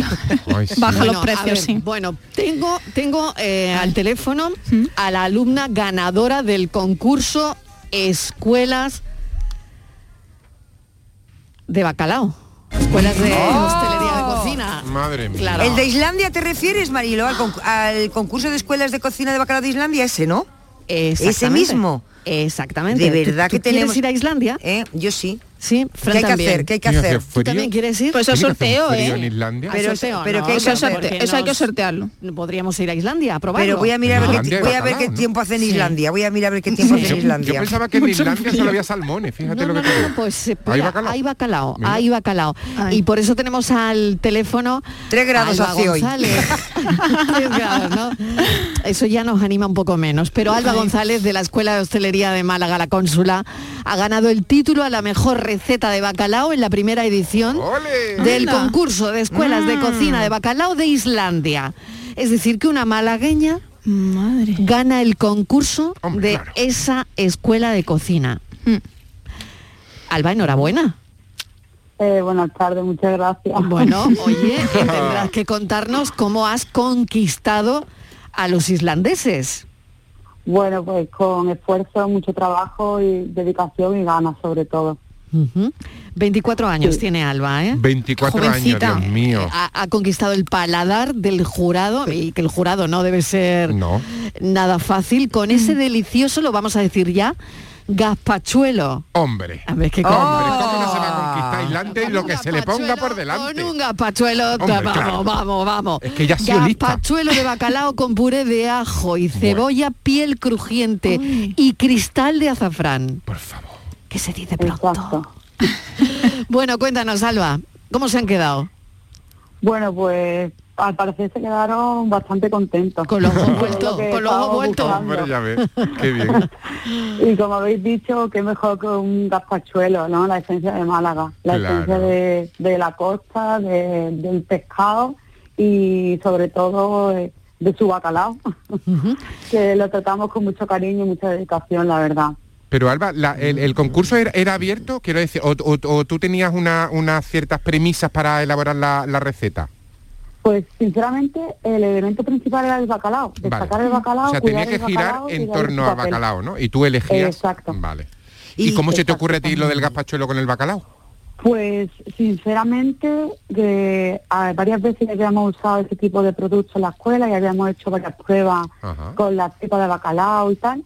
Ay, sí. Baja Bueno, los precios, ver, sí. Bueno, tengo, tengo eh, al teléfono a la alumna ganadora del concurso Escuelas de Bacalao. Escuelas de Oh. hostelería de cocina. Madre mía. Claro. ¿El de Islandia te refieres, Marilo? Al, concu- al concurso de escuelas de cocina de bacalao de Islandia, ese, ¿no? Ese mismo. Exactamente. De ¿Tú- verdad tú que tenemos... ¿Quieres ir a Islandia? ¿Eh? Yo sí. Sí, ¿Qué Fran hay que también. hacer? ¿Qué hay que ¿Tiene que hacer? ¿Tú también quieres ir? Pues eso ¿Tiene que sorteo, frío en ¿eh? Islandia? Pero- sorteo, pero no, ¿qué hay Eso, que sorte- hacer? porque eso hay que sortearlo. Podríamos ir a Islandia a probarlo. Pero voy a mirar a ver, qué, hay voy a ver qué ¿no? tiempo hace en Sí. Islandia. Voy a mirar a ver qué tiempo hace en Islandia. yo pensaba que en Islandia solo había salmones, fíjate No, lo no, que no, no, pues eh, ¿Hay bacalao? hay bacalao, hay bacalao. Ay. Y por eso tenemos al teléfono Tres grados Alba hace hoy. [LAUGHS] ¿no? Eso ya nos anima un poco menos. Pero Alba González de la Escuela de Hostelería de Málaga, la cónsula, ha ganado el título a la mejor receta de bacalao en la primera edición ¡Ole! del Anda. concurso de escuelas de Mm. cocina de bacalao de Islandia. Es decir, que una malagueña Madre. gana el concurso Hombre, de claro. esa escuela de cocina. Mm. Alba, enhorabuena. Eh, buenas tardes, muchas gracias. Bueno, [LAUGHS] oye, [LAUGHS] tendrás que contarnos cómo has conquistado a los islandeses. Bueno, pues con esfuerzo, mucho trabajo y dedicación y ganas sobre todo. Ujú. 24 años Sí. tiene Alba, ¿eh? 24 Jovencita. años, Dios mío. Ha, ha conquistado el paladar del jurado y que el jurado no debe ser No. nada fácil con ese delicioso, lo vamos a decir ya, gazpachuelo. Hombre. A ver, ¿qué Hombre, com- ¿cómo no se va a conquistar Islandia y lo que se le ponga por delante? Con un gazpachuelo, Hombre, vamos, claro. vamos, vamos. Es que ya ha sido lista. Gazpachuelo de bacalao con puré de ajo y cebolla, piel crujiente y cristal de azafrán. Por favor. ¿Qué se dice pronto? Exacto. [LAUGHS] Bueno, cuéntanos, Alba, ¿cómo se han quedado? Bueno, pues al parecer se quedaron bastante contentos. Con los ojos vueltos, lo que con los ojos vueltos. buscando. Hombre, ya ves. Qué bien. [LAUGHS] Y como habéis dicho, qué mejor que un gazpachuelo, ¿no? La esencia de Málaga, la Claro. esencia de, de la costa, de- del pescado y sobre todo eh, de su bacalao, [LAUGHS] que lo tratamos con mucho cariño y mucha dedicación, la verdad. Pero Alba, la- el, el concurso era, era abierto, quiero decir, o, o- o tú tenías una- unas ciertas premisas para elaborar la, la receta. Pues sinceramente el elemento principal era el bacalao, destacar el bacalao. o sea, tenía que girar bacalao y en torno al bacalao, ¿no? Y tú elegías. Exacto. Vale. ¿Y, cómo se te ocurre a ti lo del gazpachuelo con el bacalao? Pues sinceramente, que, a- varias veces habíamos usado ese tipo de productos en la escuela y habíamos hecho varias pruebas con la tripa de bacalao y tal.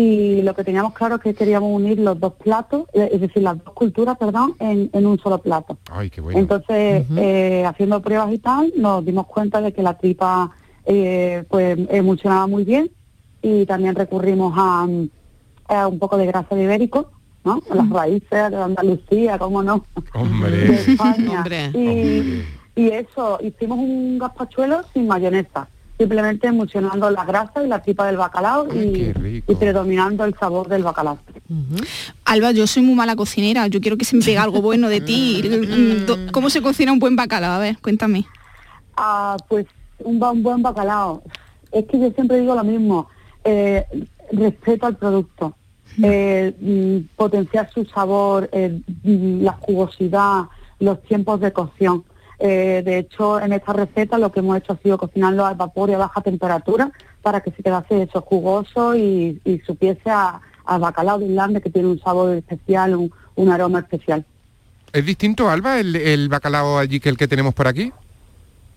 Y lo que teníamos claro es que queríamos unir los dos platos, eh, es decir, las dos culturas, perdón, en, en un solo plato. Ay, qué bueno. Entonces, eh, haciendo pruebas y tal, nos dimos cuenta de que la tripa eh, pues emulsionaba muy bien y también recurrimos a, mm, a un poco de grasa de ibérico, ¿no? Las raíces de Andalucía, cómo no, de [LAUGHS] Hombre. España. Y, y eso, hicimos un gazpachuelo sin mayonesa, simplemente emulsionando la grasa y la tripa del bacalao y, y predominando el sabor del bacalao. Alba, yo soy muy mala cocinera, yo quiero que se me pegue algo bueno de ti. [LAUGHS] Mm, ¿Cómo se cocina un buen bacalao? A ver, cuéntame. Ah, pues un, buen bacalao. Es que yo siempre digo lo mismo, eh, respeto al producto, eh, mm, potenciar su sabor, eh, mm, la jugosidad, los tiempos de cocción. Eh, de hecho, en esta receta lo que hemos hecho ha sido cocinarlo al vapor y a baja temperatura para que se quedase eso jugoso y, y supiese a, al bacalao de Irlanda que tiene un sabor especial, un, un aroma especial. ¿Es distinto, Alba, el, el bacalao allí que el que tenemos por aquí?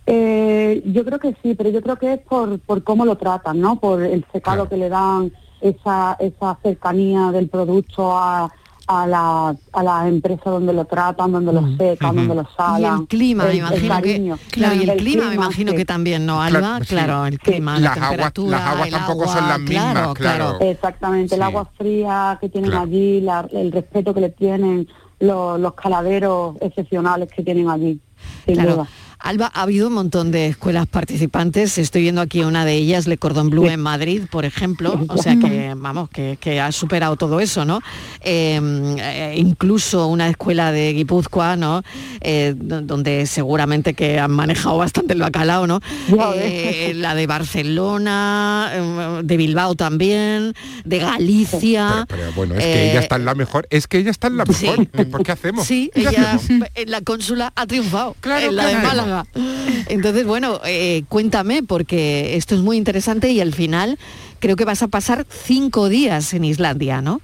Eh, yo creo que sí, pero yo creo que es por, por cómo lo tratan, ¿no? Por el secado que le dan, esa, esa cercanía del producto a, a, la, a la empresa donde lo tratan, donde lo secan, donde lo Y salan. el clima, me el- el imagino que, claro, y el, clima, me imagino sí. que también, ¿no, Alba? Claro, Claro, sí. el clima, la Las aguas- temperatura, las aguas el tampoco son las mismas, claro. Exactamente, el agua fría que tienen Claro. allí, la- el respeto que le tienen, los, los caladeros excepcionales que tienen allí, sin Claro. duda. Alba, ha habido un montón de escuelas participantes. Estoy viendo aquí una de ellas, Le Cordon Bleu en Madrid, por ejemplo. O sea que, vamos, que, que ha superado todo eso, ¿no? Eh, eh, incluso una escuela de Guipúzcoa, ¿no? Eh, do- donde seguramente que han manejado bastante el bacalao, ¿no? Eh, la de Barcelona, eh, de Bilbao también, de Galicia. Pero bueno, es que Eh, ella está en la mejor. Es que ella está en la mejor. ¿Por qué hacemos? Sí, ¿Qué ella, hacemos? en la cónsula ha triunfado, Claro, en la de claro. Málaga. Entonces, bueno, eh, cuéntame, porque esto es muy interesante y al final creo que vas a pasar cinco días en Islandia, ¿no?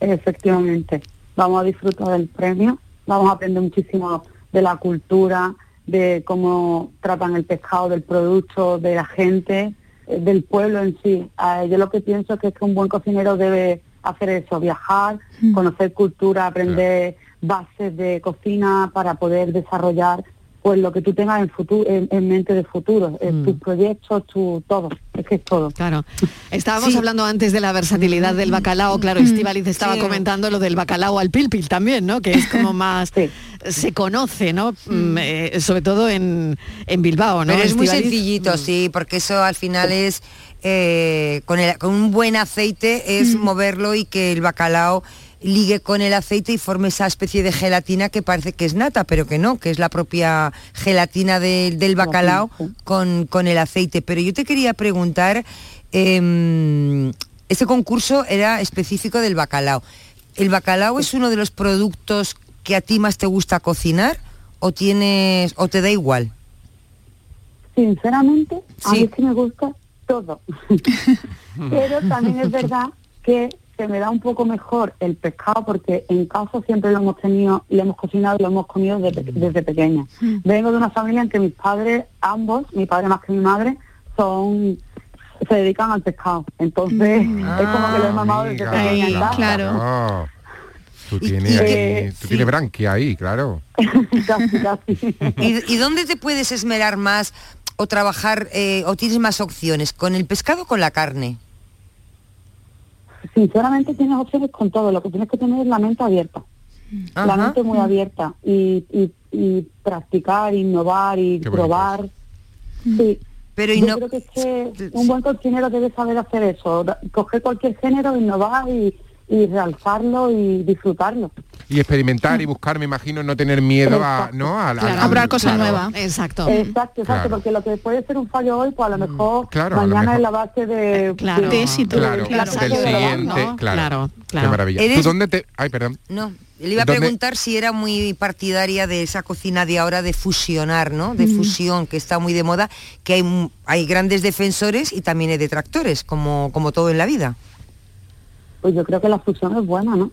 Efectivamente, vamos a disfrutar del premio, vamos a aprender muchísimo de la cultura, de cómo tratan el pescado, del producto, de la gente, eh, del pueblo en sí. Ah, yo lo que pienso es que, es que un buen cocinero debe hacer eso, viajar, conocer cultura, aprender bases de cocina para poder desarrollar pues lo que tú tengas en futuro en, en mente de futuro, eh, tus proyectos, tu todo, es que es todo. Claro. Estábamos hablando antes de la versatilidad del bacalao, claro, Estivaliz estaba Sí. comentando lo del bacalao al pilpil también, ¿no? Que es como [LAUGHS] más, se conoce, ¿no? Mm, eh, sobre todo en, en Bilbao, ¿no? Pero es muy sencillito, sí, porque eso al final es eh, con, el- con un buen aceite es moverlo y que el bacalao ligue con el aceite y forme esa especie de gelatina que parece que es nata, pero que no, que es la propia gelatina de- del bacalao con, con el aceite. Pero yo te quería preguntar, em, este concurso era específico del bacalao. ¿El bacalao es uno de los productos que a ti más te gusta cocinar o tienes o te da igual? Sinceramente, a mí que me gusta todo. [LAUGHS] Pero también es verdad que se me da un poco mejor el pescado porque en casa siempre lo hemos tenido, lo hemos cocinado y lo hemos comido desde, desde pequeña. Vengo de una familia en que mis padres, ambos, mi padre más que mi madre, son se dedican al pescado. Entonces, es como que lo he mamado desde pequeña en casa. Ah, tú tienes, y- eh, tú tienes branquia ahí, claro. [LAUGHS] casi, casi. ¿Y, y dónde te puedes esmerar más o trabajar eh, o tienes más opciones? ¿Con el pescado o con la carne? Sinceramente tienes opciones con todo, lo que tienes que tener es la mente abierta. La mente muy abierta y, y, y practicar, innovar y Qué probar. Sí. Pero y Yo no- creo que, es que un buen cocinero debe saber hacer eso, coger cualquier género, innovar y, y realzarlo y disfrutarlo. Y experimentar y buscar, me imagino, no tener miedo a, ¿no? A, Claro. A probar cosas claro. nuevas. Exacto. Exacto, exacto, Claro. porque lo que puede ser un fallo hoy, pues a lo mejor claro, a lo mañana mejor. es la base de, Claro. de éxito. Claro, Claro, del siguiente, ¿no? claro. claro. Qué maravilla. Eres- ¿Tú dónde te...? Ay, perdón. No, le iba a ¿Dónde- preguntar si era muy partidaria de esa cocina de ahora de fusionar, ¿no? De Mm. fusión, que está muy de moda, que hay, mu- hay grandes defensores y también hay detractores, como, como todo en la vida. Pues yo creo que la fusión es buena, ¿no?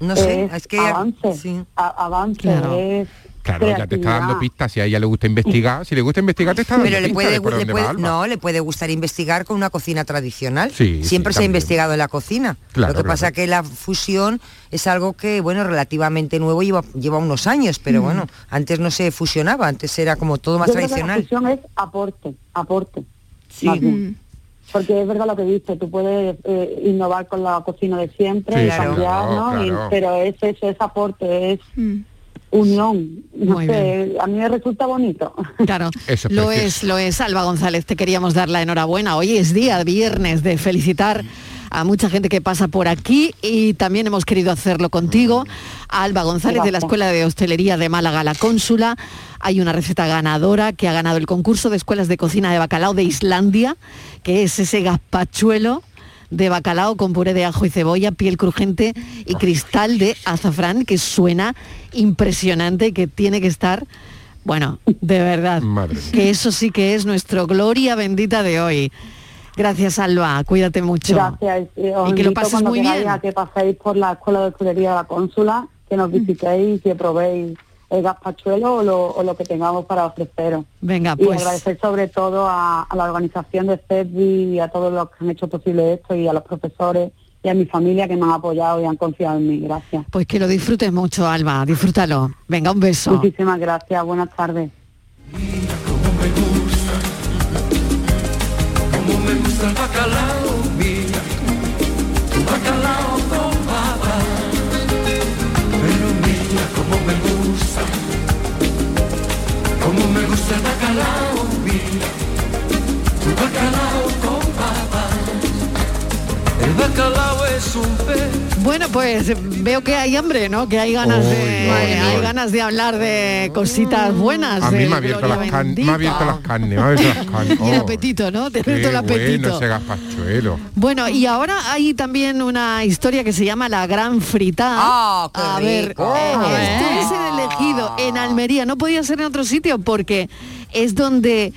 No sé, es que avance, a- avance, es Claro, ya te está dando pistas. Si a ella le gusta investigar, si le gusta investigar, te está dando Pero le pistas puede, le puede- va no, le puede gustar investigar con una cocina tradicional. Sí, Siempre sí, se ha investigado en la cocina. Claro, Lo que claro. pasa que la fusión es algo que, bueno, relativamente nuevo, lleva, lleva unos años, pero Mm. bueno, antes no se fusionaba, antes era como todo más Yo creo que tradicional. la fusión es aporte, aporte. más bien. Porque es verdad lo que dices, tú puedes eh, innovar con la cocina de siempre, Sí, cambiar, claro, ¿no? Y- pero es eso, es aporte, es unión. No Muy sé, a mí me resulta bonito. [LAUGHS] Claro, Eso es lo precioso. es, lo es. Alba González, te queríamos dar la enhorabuena. Hoy es día viernes de felicitar a mucha gente que pasa por aquí y también hemos querido hacerlo contigo. A Alba González de la. Escuela de Hostelería de Málaga, la cónsula. Hay una receta ganadora que ha ganado el concurso de escuelas de cocina de bacalao de Islandia, que es ese gazpachuelo de bacalao con puré de ajo y cebolla, piel crujiente y cristal de azafrán, que suena impresionante, que tiene que estar, bueno, de verdad, que eso sí que es nuestro gloria bendita de hoy. Gracias, Alba, cuídate mucho. Gracias. os Y que lo pases muy bien. A que paséis por la Escuela de Hostelería de la Cónsula, que nos visitéis y que probéis el gazpachuelo o lo, o lo que tengamos para ofreceros. Venga, Y pues agradecer sobre todo a, a la organización de CEDVI y a todos los que han hecho posible esto y a los profesores y a mi familia que me han apoyado y han confiado en mí. Gracias. pues que lo disfrutes mucho, Alba, disfrútalo. Venga, un beso. Muchísimas gracias. Buenas tardes. El bacalao, mira, tu bacalao con papa. Pero mira cómo me gusta, como me gusta el bacalao, mira, tu bacalao con papa. El bacalao es un pez. Bueno, pues veo que hay hambre, ¿no? Que hay ganas de hay ganas de hablar de cositas buenas. A mí de me ha abierto Gloria las, can- me ha abierto las carnes, me ha abierto las carnes. [LAUGHS] Y el Oh, apetito, ¿no? Te abierto el apetito. bueno ese gazpachuelo. Bueno, y ahora hay también una historia que se llama La Gran Frita. Ah, a ver, eh, esto es en elegido en Almería. No podía ser en otro sitio porque es donde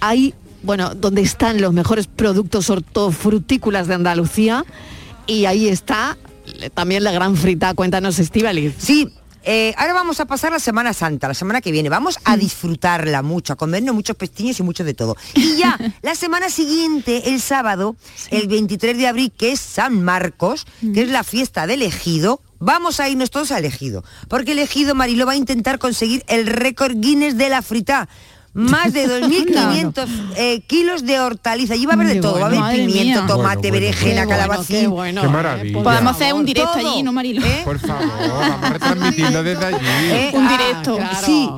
hay, bueno, donde están los mejores productos hortofrutícolas de Andalucía y ahí está también La Gran Frita. Cuéntanos, Estivaliz. Sí, eh, ahora vamos a pasar la Semana Santa, la semana que viene. Vamos a disfrutarla mucho, a comernos muchos pestiños y mucho de todo. Y ya, [LAUGHS] la semana siguiente, el sábado, el 23 de abril, que es San Marcos, que es la fiesta del Ejido, vamos a irnos todos al Ejido. Porque el Ejido Mariló va a intentar conseguir el récord Guinness de la frita. Más de 2.500 [LAUGHS] eh, kilos de hortaliza. Y va a haber de todo. Va a haber pimiento, mía. tomate, Bueno, bueno, berenjena, bueno. calabacín. Qué bueno, Qué maravilla. Podemos hacer un directo Todo. allí, ¿no, Marilo? Por favor, vamos a retransmitirlo [LAUGHS] desde allí. ¿Eh? Un Ah, directo. Sí.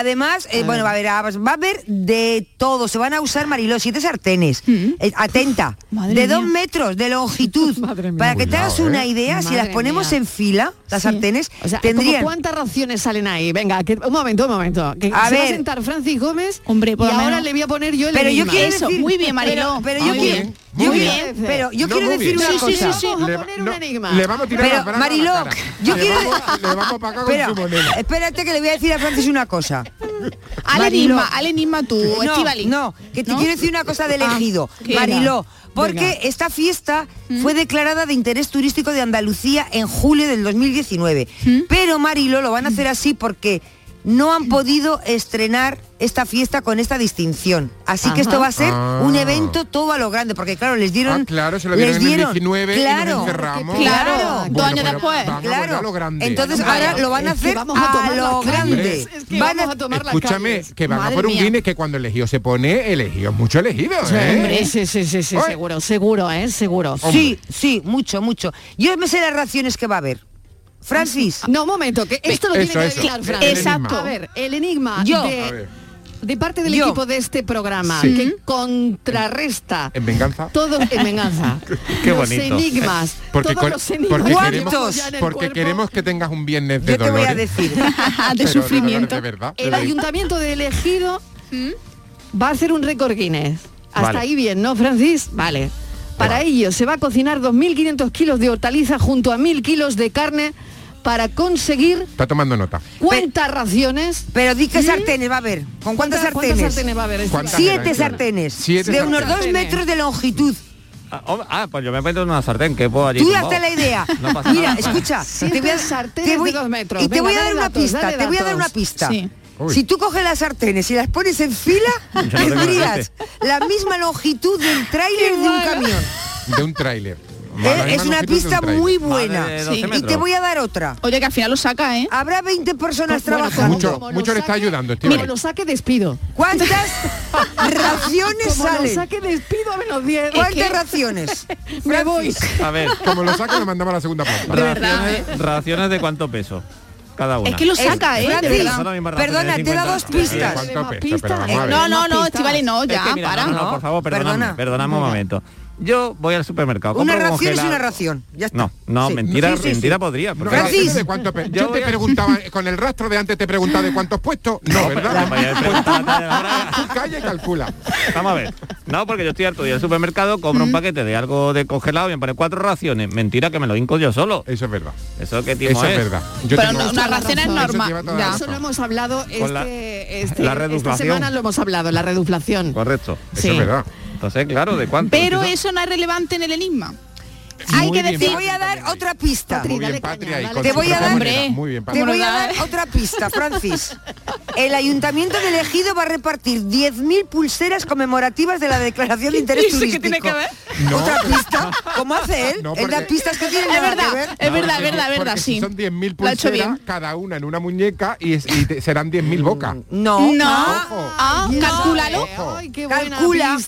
Además, eh, bueno, va a haber va a haber de todo. Se van a usar, Mariló, siete sartenes. Eh, atenta. Madre de mía. dos metros de longitud. [LAUGHS] Para que te hagas Cuidado, una ¿eh? idea, si las ponemos mía. en fila, las sartenes, O sea, ¿como tendrían... ¿cuántas raciones salen ahí? Venga, que- un momento, un momento. Que A se va a ver. sentar Francis Gómez Hombre, por y ahora menos- le voy a poner yo el Pero yo quiero Eso, decir- muy bien, Mariló. Pero, pero yo quiero, bien, muy quiero- bien. pero yo No, quiero decir bien. una Sí, cosa. sí, sí. Vamos a Le, poner un no, enigma. le vamos a tirar Pero, la Mariló, a la cara. yo le quiero- Vamos, le vamos a pagar con Pero, su moneda. espérate que le voy a decir a Francis una cosa. [LAUGHS] Al enigma, al enigma tú, No, Estivali. no, que te ¿No? quiero decir una cosa de Ah, elegido, ¿qué Mariló, porque Venga. esta fiesta fue declarada de interés turístico de Andalucía en julio del 2019. Pero Mariló lo van a hacer así porque no han podido estrenar esta fiesta con esta distinción. Así que esto va a ser Ah. un evento todo a lo grande, porque claro, les dieron Ah, claro, se lo dieron les en el dieron- 19 y nos claro, encerramos. Claro, Bueno, dos años después. Claro. a lo grande. Entonces ahora lo van a es que hacer vamos a lo grande. Es que Van vamos a- a tomar Escúchame, que van a por un. Guinness que cuando el elegido se pone, elegido es mucho elegido, Sí, ¿eh? hombre, sí, sí, sí, seguro, seguro, ¿eh? Seguro. Sí, sí, mucho, mucho. Yo me sé las raciones que va a haber. Francis. No, un momento, que esto lo Eso, tiene que eso. declarar Francis. Exacto. A ver, el enigma Yo. De, parte del Yo. equipo de este programa Sí. que contrarresta en venganza. todo en venganza. [LAUGHS] Qué los bonito. enigmas, Porque, todos los enigmas porque que queremos, porque que tengas un viernes de Yo te voy a dolores. decir. [LAUGHS] de Pero sufrimiento. De verdad. El de- ayuntamiento de elegido va a hacer un récord Guinness. Hasta Vale. ahí bien, ¿no, Francis? Vale. Para ello se va a cocinar 2.500 kilos de hortaliza junto a 1.000 kilos de carne para conseguir... Está tomando nota. ¿Cuántas raciones? Pero di qué ¿Mm? sartenes va a haber. ¿Con cuántas, sartenes? Siete sartenes. Siete de unos dos metros de longitud. Ah, ah, pues yo me meto en una sartén, que puedo allí. Tú date la idea. [LAUGHS] No Mira, escucha, [LAUGHS] te voy a te voy. Y te voy a dar una pista, te voy a dar una pista. Si tú coges las sartenes y las pones en fila, [LAUGHS] tendrías la misma longitud del tráiler de un camión. De un tráiler. Eh, es una pista muy buena. Y te voy a dar otra. Oye, que al final lo saca, ¿eh? Habrá 20 personas pues trabajando. Pues mucho, mucho le está ayudando, Steve. Mira, lo saque, despido. ¿Cuántas [LAUGHS] raciones como salen? Lo saque, despido a menos 10. ¿Cuántas raciones? [LAUGHS] Me voy. A ver. Como lo saca, lo mandamos a la segunda parte. ¿eh? Raciones, de cuánto peso cada una. Es que lo saca, es, ¿eh? Perdona, te he dado dos pistas. No, no, no, Estivali, no, ya, para. No, no, por favor, perdona. un momento yo voy al supermercado. Una ración es una ración. Ya. No, no, mentira, mentira podría. De cuánto yo, yo te preguntaba, [LAUGHS] con el rastro de antes te preguntaba de cuántos puestos. No, ¿verdad? Calla y calcula. Vamos a ver. No, porque yo estoy harto de ir al supermercado, compro un paquete de algo de congelado y me pone cuatro raciones. Mentira que me lo hinco yo solo. Eso es verdad. Eso que tiene. Eso es, verdad. Pero una ración es normal. Eso, ya. eso lo hemos hablado este, la, este, la esta semana lo hemos hablado, la reduflación. Correcto. Eso es verdad. Pero eso no es relevante en el enigma. Hay que decir, te voy a dar otra pista. Te voy a dar, otra pista, Francis. El ayuntamiento de Elegido va a repartir 10.000 pulseras conmemorativas de la declaración de interés turístico. Qué tiene que ver? No, otra pista, ¿cómo hace él? No, porque... Pistas que tienen es verdad, que ver. Es verdad, no, verdad, verdad, sí. Son 10.000 pulseras, cada una en una muñeca y, serán 10.000 bocas. No, no. Ah, ah, ah, Calculalo. Calcula,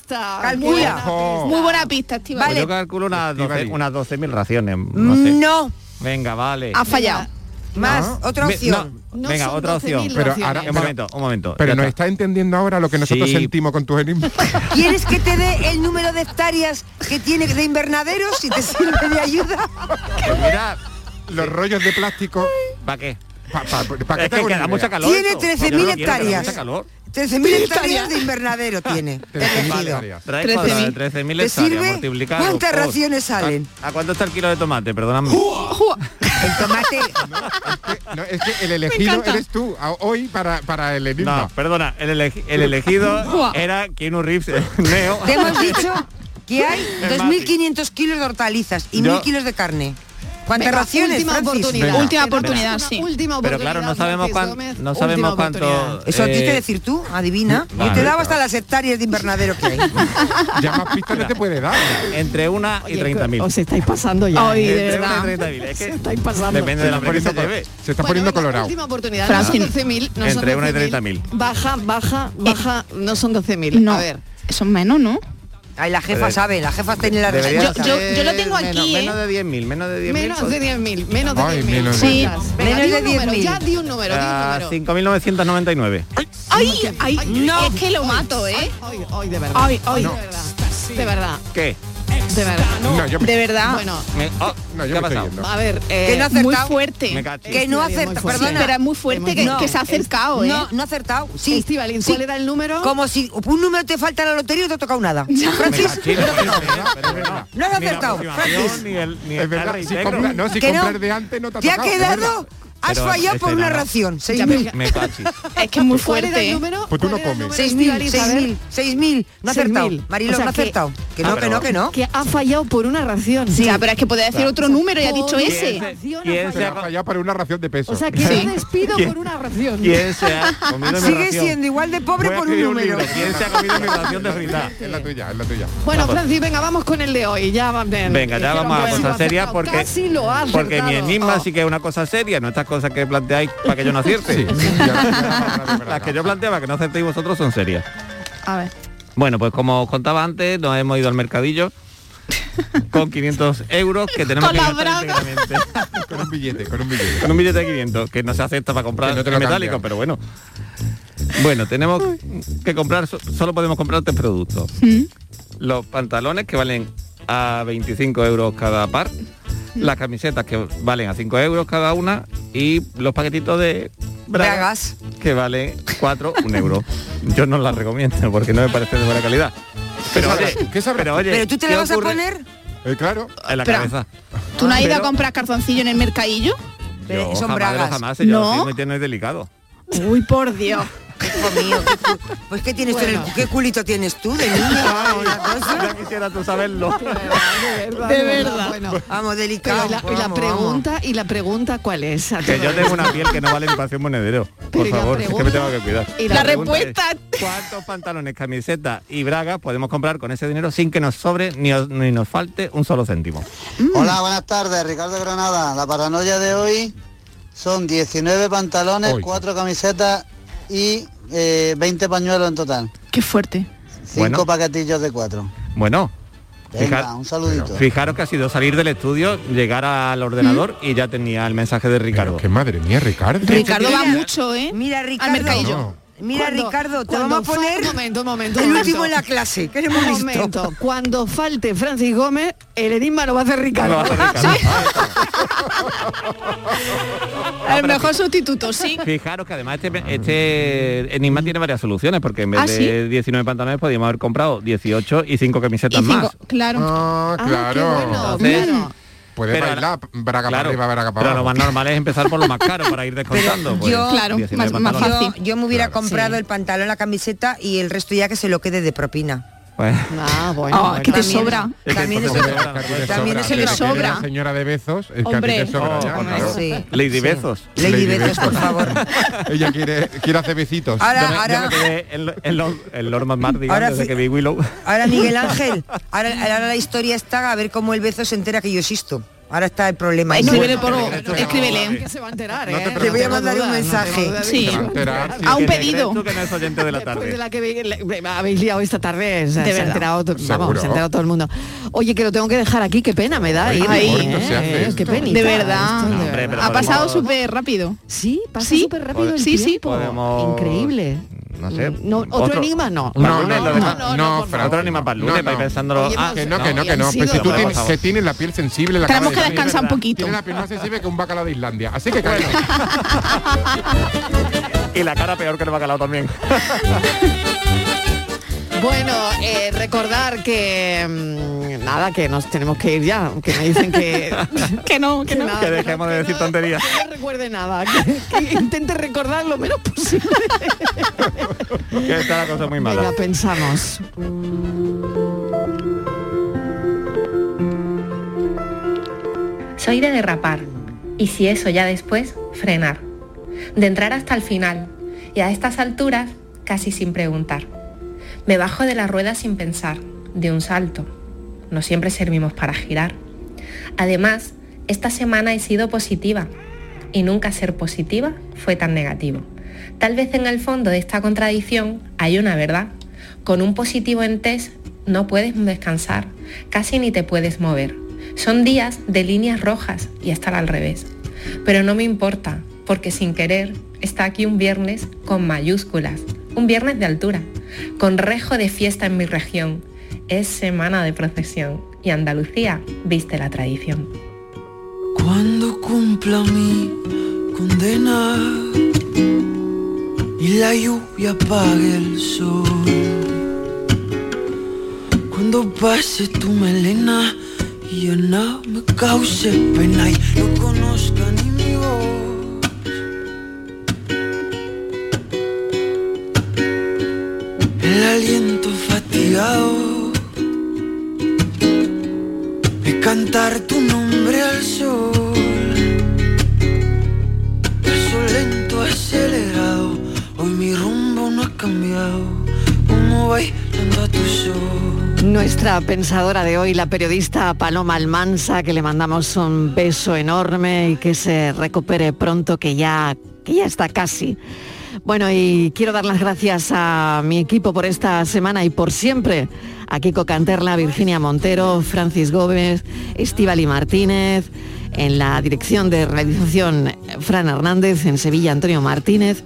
calcula. Muy buena pista, Vale. Pues yo calculo una, unas 12.000 raciones. No, mm, sé. no. Venga, vale. Ha fallado. Más, otra opción. Venga, otra opción. Pero ahora, un momento, un momento. Pero nos está. entendiendo ahora lo que nosotros sentimos con tus enigmas. [LAUGHS] ¿Quieres que te dé el número de hectáreas que tiene de invernaderos si te sirve de ayuda? Pues Mira, los rollos de plástico. ¿Para qué? Pa, pa, pa, que mucha calor. Tiene 13.000 hectáreas. 13.000 hectáreas de invernadero tiene. 13.000 13, 13, hectáreas. ¿Cuántas oh, raciones salen? ¿A, ¿A, cuánto está el kilo de tomate? Perdóname. [LAUGHS] El tomate. No, es, que, no, es que el elegido eres tú hoy para, para el enigma. No, perdona, el, el elegido era Keanu Reeves, eh, Neo. Te hemos dicho [LAUGHS] que hay 2.500 kilos de hortalizas y 1.000 kilos de carne. ¿Cuántas raciones? Última Francis? oportunidad. Venga. Última oportunidad, sí. Última oportunidad, Pero claro, no sabemos, cuán, no sabemos cuánto... Eso eh... tienes que decir tú, adivina. Yo vale, te he dado hasta las hectáreas de invernadero que hay. [LAUGHS] ya más pistas no te puede dar. Entre una y 30.000. Os estáis pasando ya. Hoy, ¿eh? de verdad. Es que estáis pasando. Depende de la pregunta que se lleve. Se está poniendo colorado. Última oportunidad. No son 12.000. No Entre una y 30.000. Baja, baja, baja. Eh, no son 12.000. A ver. Son menos, ¿no? Ay, la jefa sabe, la jefa tiene la receta. Yo, yo, yo, lo tengo aquí. Menos, ¿eh? menos de 10.000, menos de 10.000. Menos de 10.000, menos de 10.000. 10 sí, menos de 10.000. Ya di un número, di un ah, número. 5.999. Ay, ay, no. Es que lo mato, ¿eh? Hoy, hoy, de verdad. Hoy, hoy. No. De verdad. ¿Qué? De verdad. No, yo me... De verdad. Bueno. Me... Oh, no, yo ¿Qué me ha pasado? A ver, eh, que no ha acertado. Muy fuerte. Que no ha acertado. Perdona. Sí, pero es muy fuerte que, no, que, se ha acercado, es, ¿eh? No, no ha acertado. Sí. Estival, ¿cuál sí. era el número? Como si un número te falta en la lotería y no te ha tocado nada. [LAUGHS] Francis, no. has acertado. Francis. Ni el, ni el, ni el, el compra, no, si comprar de antes no te ha tocado. ¿Te ha quedado? Has fallado por una ración, 6.000. Me es que muy fuerte. ¿Cuál era el número? Pues tú no comes. 6.000, No ha acertado. Marilo, no ha acertado. Que no, ah, que no, que no. Que ha fallado por una ración. Sí, pero es que podía decir otro número y ha dicho ese. ¿Quién se por una ración de peso? O sea, que yo despido por una ración. [LAUGHS] Sigue siendo igual de pobre por un número. ¿Quién se ha comido mi ración de? [LAUGHS] Es la tuya, es la tuya. Bueno, Francis, venga, vamos con el de hoy. Ya Venga, ya vamos a cosas serias porque... Casi lo Porque mi enigma oh. sí que es una cosa seria, no está cosas que planteáis para que yo no acierte. Las que yo planteaba que no acertéis vosotros son serias. A ver. Bueno, pues como os contaba antes, nos hemos ido al mercadillo [LAUGHS] con 500 euros que tenemos que gastar [LAUGHS] con un billete, con un billete. Con un billete de 500, que no se acepta para comprar no metálico, pero bueno. Bueno, tenemos que comprar, solo podemos comprar tres productos. ¿Mm? Los pantalones que valen a 25 euros cada par, las camisetas que valen a 5 euros cada una y los paquetitos de bragas, que valen 4, un euro. Yo no las recomiendo porque no me parecen de buena calidad. Pero oye, pero oye, ¿Pero tú te ¿qué la vas a poner? Eh, claro. En la Pero- cabeza. ¿Tú no has ido a comprar calzoncillo en el mercadillo? Yo son jamás bragas. yo No. no. muy tierno y delicado. Uy, por Dios. Hijo mío, ¿qué cu- pues ¿qué tienes tú en el cu- ¿Qué culito tienes tú de niña? Cosa. Ya quisiera tú saberlo. De verdad. Bueno, Vamos, delicado. pero la, y la vamos, pregunta y la pregunta cuál es. Que yo tengo una piel que no vale ni para monedero. Pero Por la favor, es que me pregunta- tengo que cuidar. y la La pregunta respuesta. es, ¿Cuántos pantalones, camisetas y bragas podemos comprar con ese dinero sin que nos sobre ni, os- ni nos falte un solo céntimo? Hola, buenas tardes, Ricardo Granada. La paranoia de hoy son 19 pantalones, Uy. 4 camisetas y eh, 20 pañuelos en total. Qué fuerte. 5 Bueno. paquetillos de 4. Bueno. Venga, fija- un saludito. Fijaros que ha sido salir del estudio, llegar al ordenador y ya tenía el mensaje de Ricardo. Que madre mía, Ricardo. Ricardo va mucho, ¿eh? Mira, Al Ricardo. mercadillo. Mira, Cuando- Ricardo, te vamos a poner un momento, un momento, el último en la clase, que hemos Un visto. momento, cuando falte Francis Gómez, el enigma lo va a hacer Ricardo. El [LAUGHS] mejor sustituto, sí. Fijaros que además este, este enigma tiene varias soluciones, porque en vez ¿Ah, de sí? 19 pantalones podíamos haber comprado 18 y 5 camisetas Y cinco, más. claro. Ah, claro. Entonces, Puede pero bailar, braga claro, para arriba, braga para pero lo abajo. más normal es empezar por lo más caro para ir descontando. pues, yo, 19 pantalones. yo, yo me hubiera comprado el pantalón, la camiseta y el resto ya que se lo quede de propina. Ah, bueno. Ah, bueno. que te También- sobra. También que sobra. eso le sobra. señora de bezos, es que a ti Hombre. te sobra Oh, ya, hombre, claro. Sí. Lady Sí. Bezos. Lady Lady Bezos, por Bezos. favor. [LAUGHS] Ella quiere, quiere hacer besitos. Ahora- Yo me- yo ahora- me en Lord [LAUGHS] Mardigan Ahora desde que vi Willow. Ahora Miguel [LAUGHS] Ángel, ahora, ahora la historia está a ver cómo el bezo se entera que yo existo. Ahora está el problema. Escríbele No, por no, escríbele. Que se va a enterar, No te ¿eh? Te voy a mandar un duda, no mensaje. de Sí. enterar, sí. A un ¿Qué te pedido. crees tú que no es oyente de la Después tarde? de la que vi- le- habéis liado esta tarde, se, se ha enterado, to- vamos, Seguro. se ha enterado todo el mundo. Oye, que lo tengo que dejar aquí, qué pena me da. Ay, ir, qué ¿eh? Eh, qué penita. De verdad. esto, de No, hombre, verdad. pero Ha pasado súper rápido. Sí, pasa Sí. súper rápido el Sí, sí. tiempo. Increíble. No sé. No, ¿Otro, enigma? No. No, no, no, deja- no, no, Fran. Otro anima para el lunes, No, para ir no. pensándolo. Oye, Ah, Que no, que no, que no. Pues si tú tienes, que tienes la piel sensible, la Tenemos que descansar un poquito. Tienes la piel más sensible que un bacalao de Islandia. Así que calla. [LAUGHS] Y la cara peor que el bacalao también. [LAUGHS] Bueno, eh, recordar que mm, nada, que nos tenemos que ir ya, que me dicen que [LAUGHS] Que no, que no. nada, Que dejemos no, de que decir no- tonterías. que no recuerde nada, que, que intente recordar lo menos posible. que está la cosa muy mala. Venga, pensamos. Soy de derrapar y si eso ya después, frenar. De entrar hasta el final y a estas alturas casi sin preguntar. Me bajo de la rueda sin pensar, de un salto. No siempre servimos para girar. Además, esta semana he sido positiva y nunca ser positiva fue tan negativo. Tal vez en el fondo de esta contradicción hay una verdad. Con un positivo en test no puedes descansar, casi ni te puedes mover. Son días de líneas rojas y estar al revés. Pero no me importa, porque sin querer está aquí un viernes con mayúsculas, un viernes de altura, con rejo de fiesta en mi región. Es semana de procesión y Andalucía viste la tradición. Cuando cumpla mi condena y la lluvia apague el sol. Cuando pase tu melena y ya nada me cause pena y no conozca ni mi voz. El aliento fatigado de cantar tu nombre al sol. Paso lento, acelerado. Hoy mi rumbo no ha cambiado. Nuestra pensadora de hoy, la periodista Paloma Almansa, que le mandamos un beso enorme y que se recupere pronto, que ya, que ya está casi. Bueno, y quiero dar las gracias a mi equipo por esta semana y por siempre. A Kiko Canterla, Virginia Montero, Francis Gómez, Estivali Martínez, en la dirección de realización Fran Hernández, en Sevilla Antonio Martínez.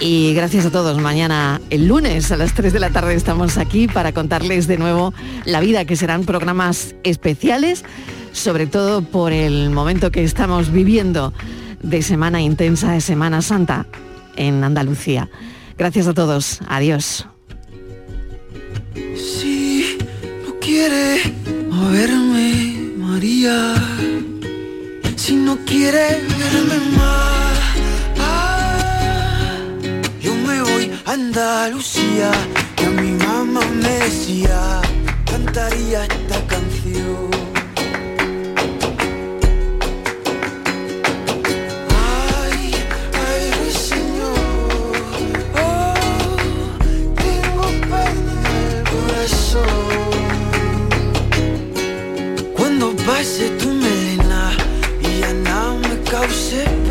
Y gracias a todos. Mañana, el lunes a las 3 de la tarde, estamos aquí para contarles de nuevo la vida, que serán programas especiales, sobre todo por el momento que estamos viviendo de Semana Intensa, de Semana Santa en Andalucía. Gracias a todos. Adiós. Si no quiere moverme, María. Si no quiere verme más, ah, yo me voy Andalucía, que a mi mamá me decía, cantaría esta canción. Ese tu melena y ya nada me cause